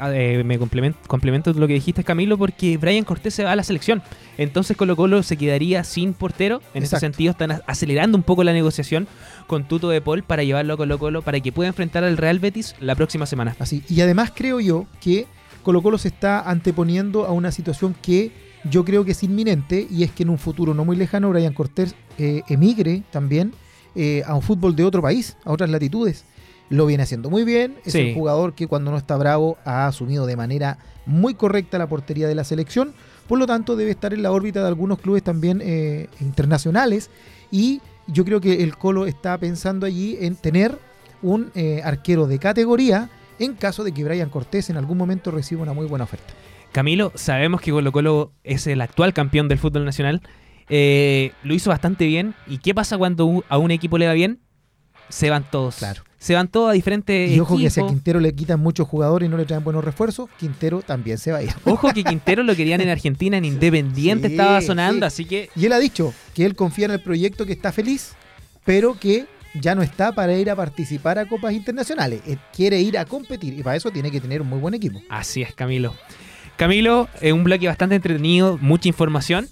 eh, me complemento, complemento lo que dijiste Camilo, porque Brian Cortés se va a la selección. Entonces Colo Colo se quedaría sin portero. En ese sentido están acelerando un poco la negociación con Tuto de Paul para llevarlo a Colo Colo para que pueda enfrentar al Real Betis la próxima semana. Así. Y además creo yo que Colo Colo se está anteponiendo a una situación que yo creo que es inminente y es que en un futuro no muy lejano Brian Cortés eh, emigre también eh, a un fútbol de otro país, a otras latitudes. Lo viene haciendo muy bien, es Sí. un jugador que cuando no está bravo ha asumido de manera muy correcta la portería de la selección, por lo tanto debe estar en la órbita de algunos clubes también eh, internacionales y yo creo que el Colo está pensando allí en tener un eh, arquero de categoría en caso de que Brian Cortés en algún momento reciba una muy buena oferta. Camilo, sabemos que Colo Colo es el actual campeón del fútbol nacional. Eh, lo hizo bastante bien. ¿Y qué pasa cuando a un equipo le va bien? Se van todos. Claro. Se van todos a diferentes Y ojo que si a. Quintero le quitan muchos jugadores y no le traen buenos refuerzos, Quintero también se va a ir. Ojo que Quintero lo querían en Argentina, en Independiente Sí, estaba sonando, sí. así que Y él ha dicho que él confía en el proyecto, que está feliz, pero que ya no está para ir a participar a copas internacionales. Él quiere ir a competir y para eso tiene que tener un muy buen equipo. así es, Camilo. Camilo, eh, un bloque bastante entretenido, mucha información.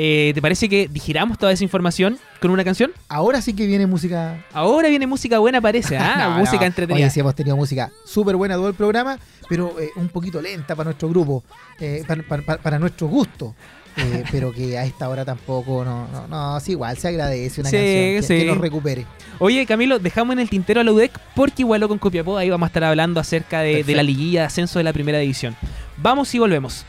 Eh, ¿Te parece que digiramos toda esa información con una canción? Ahora sí que viene música. Ahora viene música buena, parece. Ah, No, música no. entretenida. Oye, sí hemos tenido música súper buena todo el programa, pero eh, un poquito lenta para nuestro grupo, eh, para, para- para- para nuestro gusto. Eh, pero que a esta hora tampoco, no, no, no, es igual, se agradece una Sí, canción que, sí. que nos recupere. Oye, Camilo, dejamos en el tintero a la UDEC porque igualó con Copiapó. Ahí vamos a estar hablando acerca de, de la liguilla de ascenso de la primera división. Vamos y volvemos.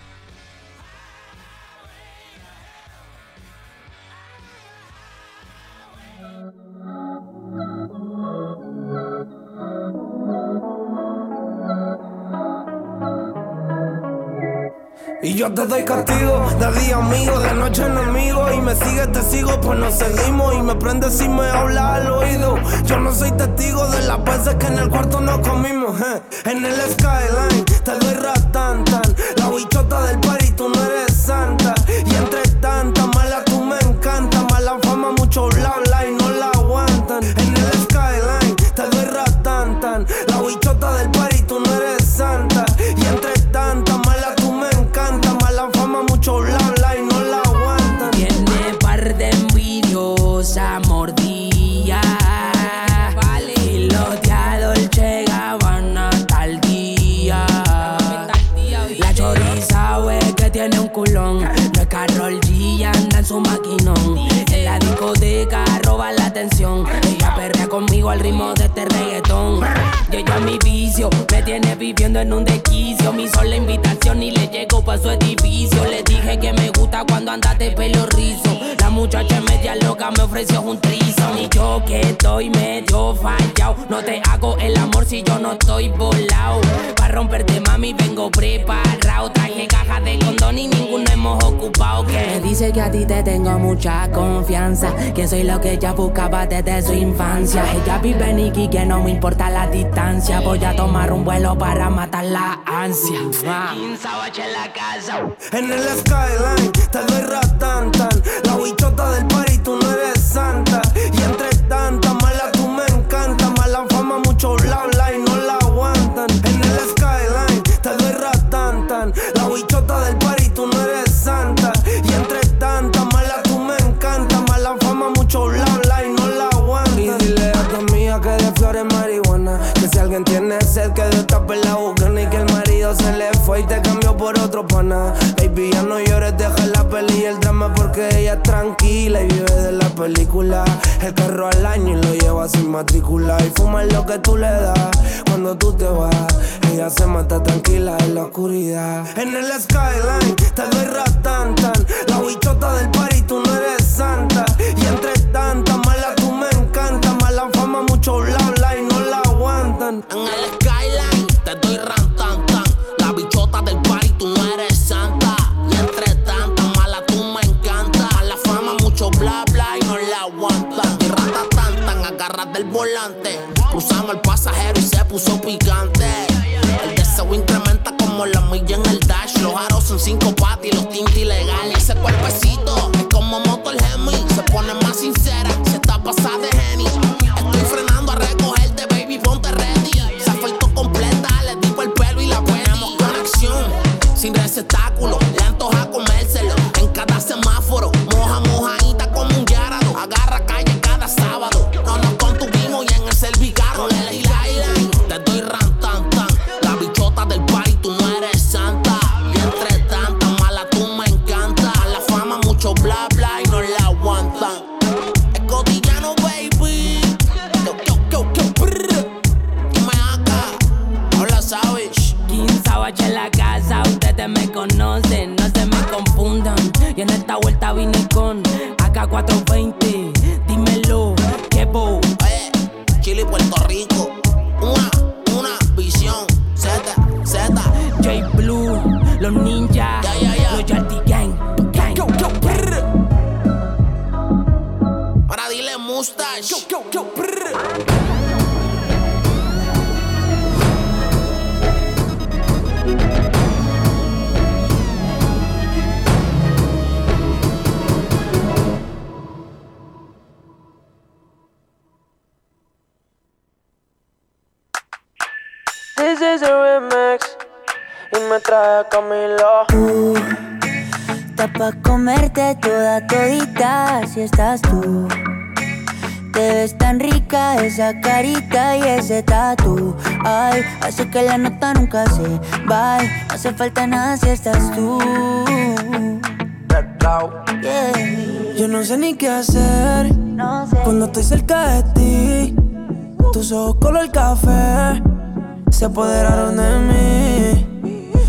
Te doy castigo, de día amigo, de noche enemigo. Y me sigues, te sigo, pues nos seguimos. Y me prendes si me habla al oído. Yo no soy testigo de las veces que en el cuarto nos comimos. eh. En el skyline te doy ratán tan. La bichota del party, tú no eres santa. Tiene viviendo en un desquicio. Me hizo la invitación y le llego pa' su edificio. Le dije que me gusta cuando andas de pelo rizo. La muchacha media loca me ofreció un trizo. Y yo que estoy medio fallado. No te hago el amor si yo no estoy volado. Pa' romperte, mami, vengo preparado. Traje caja de condón y ninguno hemos ocupado. Que me dice que a ti te tengo mucha confianza. Que soy lo que ella buscaba desde su infancia. Ella vive en Iki, que no me importa la distancia. Voy a tomar un vuelo para matar la ansia. en la casa. En el skyline te doy ratán tan. La bichota del party, tú no eres santa. Y entre tranquila y vive de la película. El carro al año y lo lleva sin matrícula y fuma lo que tú le das cuando tú te vas. Ella se mata tranquila en la oscuridad. En el skyline te doy ratan tan. La bichota del party, tú no eres santa. Volante. Cruzamos el pasajero y se puso picante. El deseo incrementa como la milla en el dash. Los aros son cinco patas y los tintes los ninjas, los Yardie Gang, gang. Yo. Para dile mustache. Yo, me trae a Camilo. Está pa' comerte toda todita si estás tú. Te ves tan rica esa carita y ese tatu. Ay, hace que la nota nunca se va. No hace falta nada si estás tú. Yeah. Yo no sé ni qué hacer No sé. cuando estoy cerca de ti. Tus ojos color café se apoderaron de mí.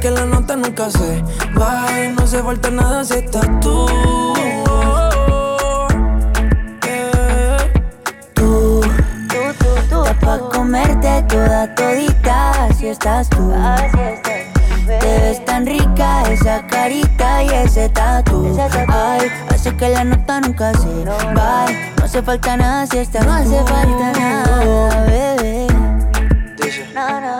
que la nota nunca se vaya. No hace falta nada si estás tú. Tú, tú, tú, tú. Está pa' comerte toda todita, así estás tú. Así estás Te ves tan rica esa carita y ese tatu. Ay, hace que la nota nunca se va. No hace falta nada si estás No hace falta nada, bebé. No, no,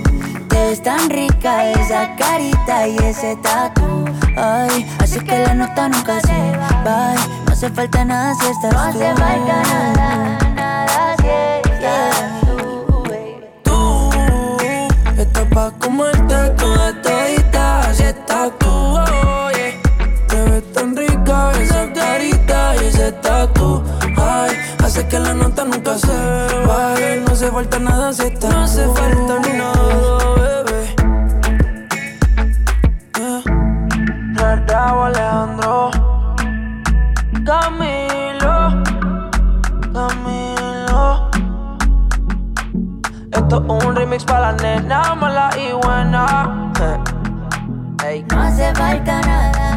ves tan rica esa carita y ese tatu. Ay, así que la nota nunca se va. No hace falta nada si estás no tú. No hace falta nada, nada si estás yeah. tú. Tú, estás pa' todita si estás tú, oh. Te ves tan rica esa carita y ese tatu. Ay, hace que la nota nunca se va. No hace falta nada si estás No hace falta nada. Esto un remix para la nena mala y buena. Hey. No hace falta nada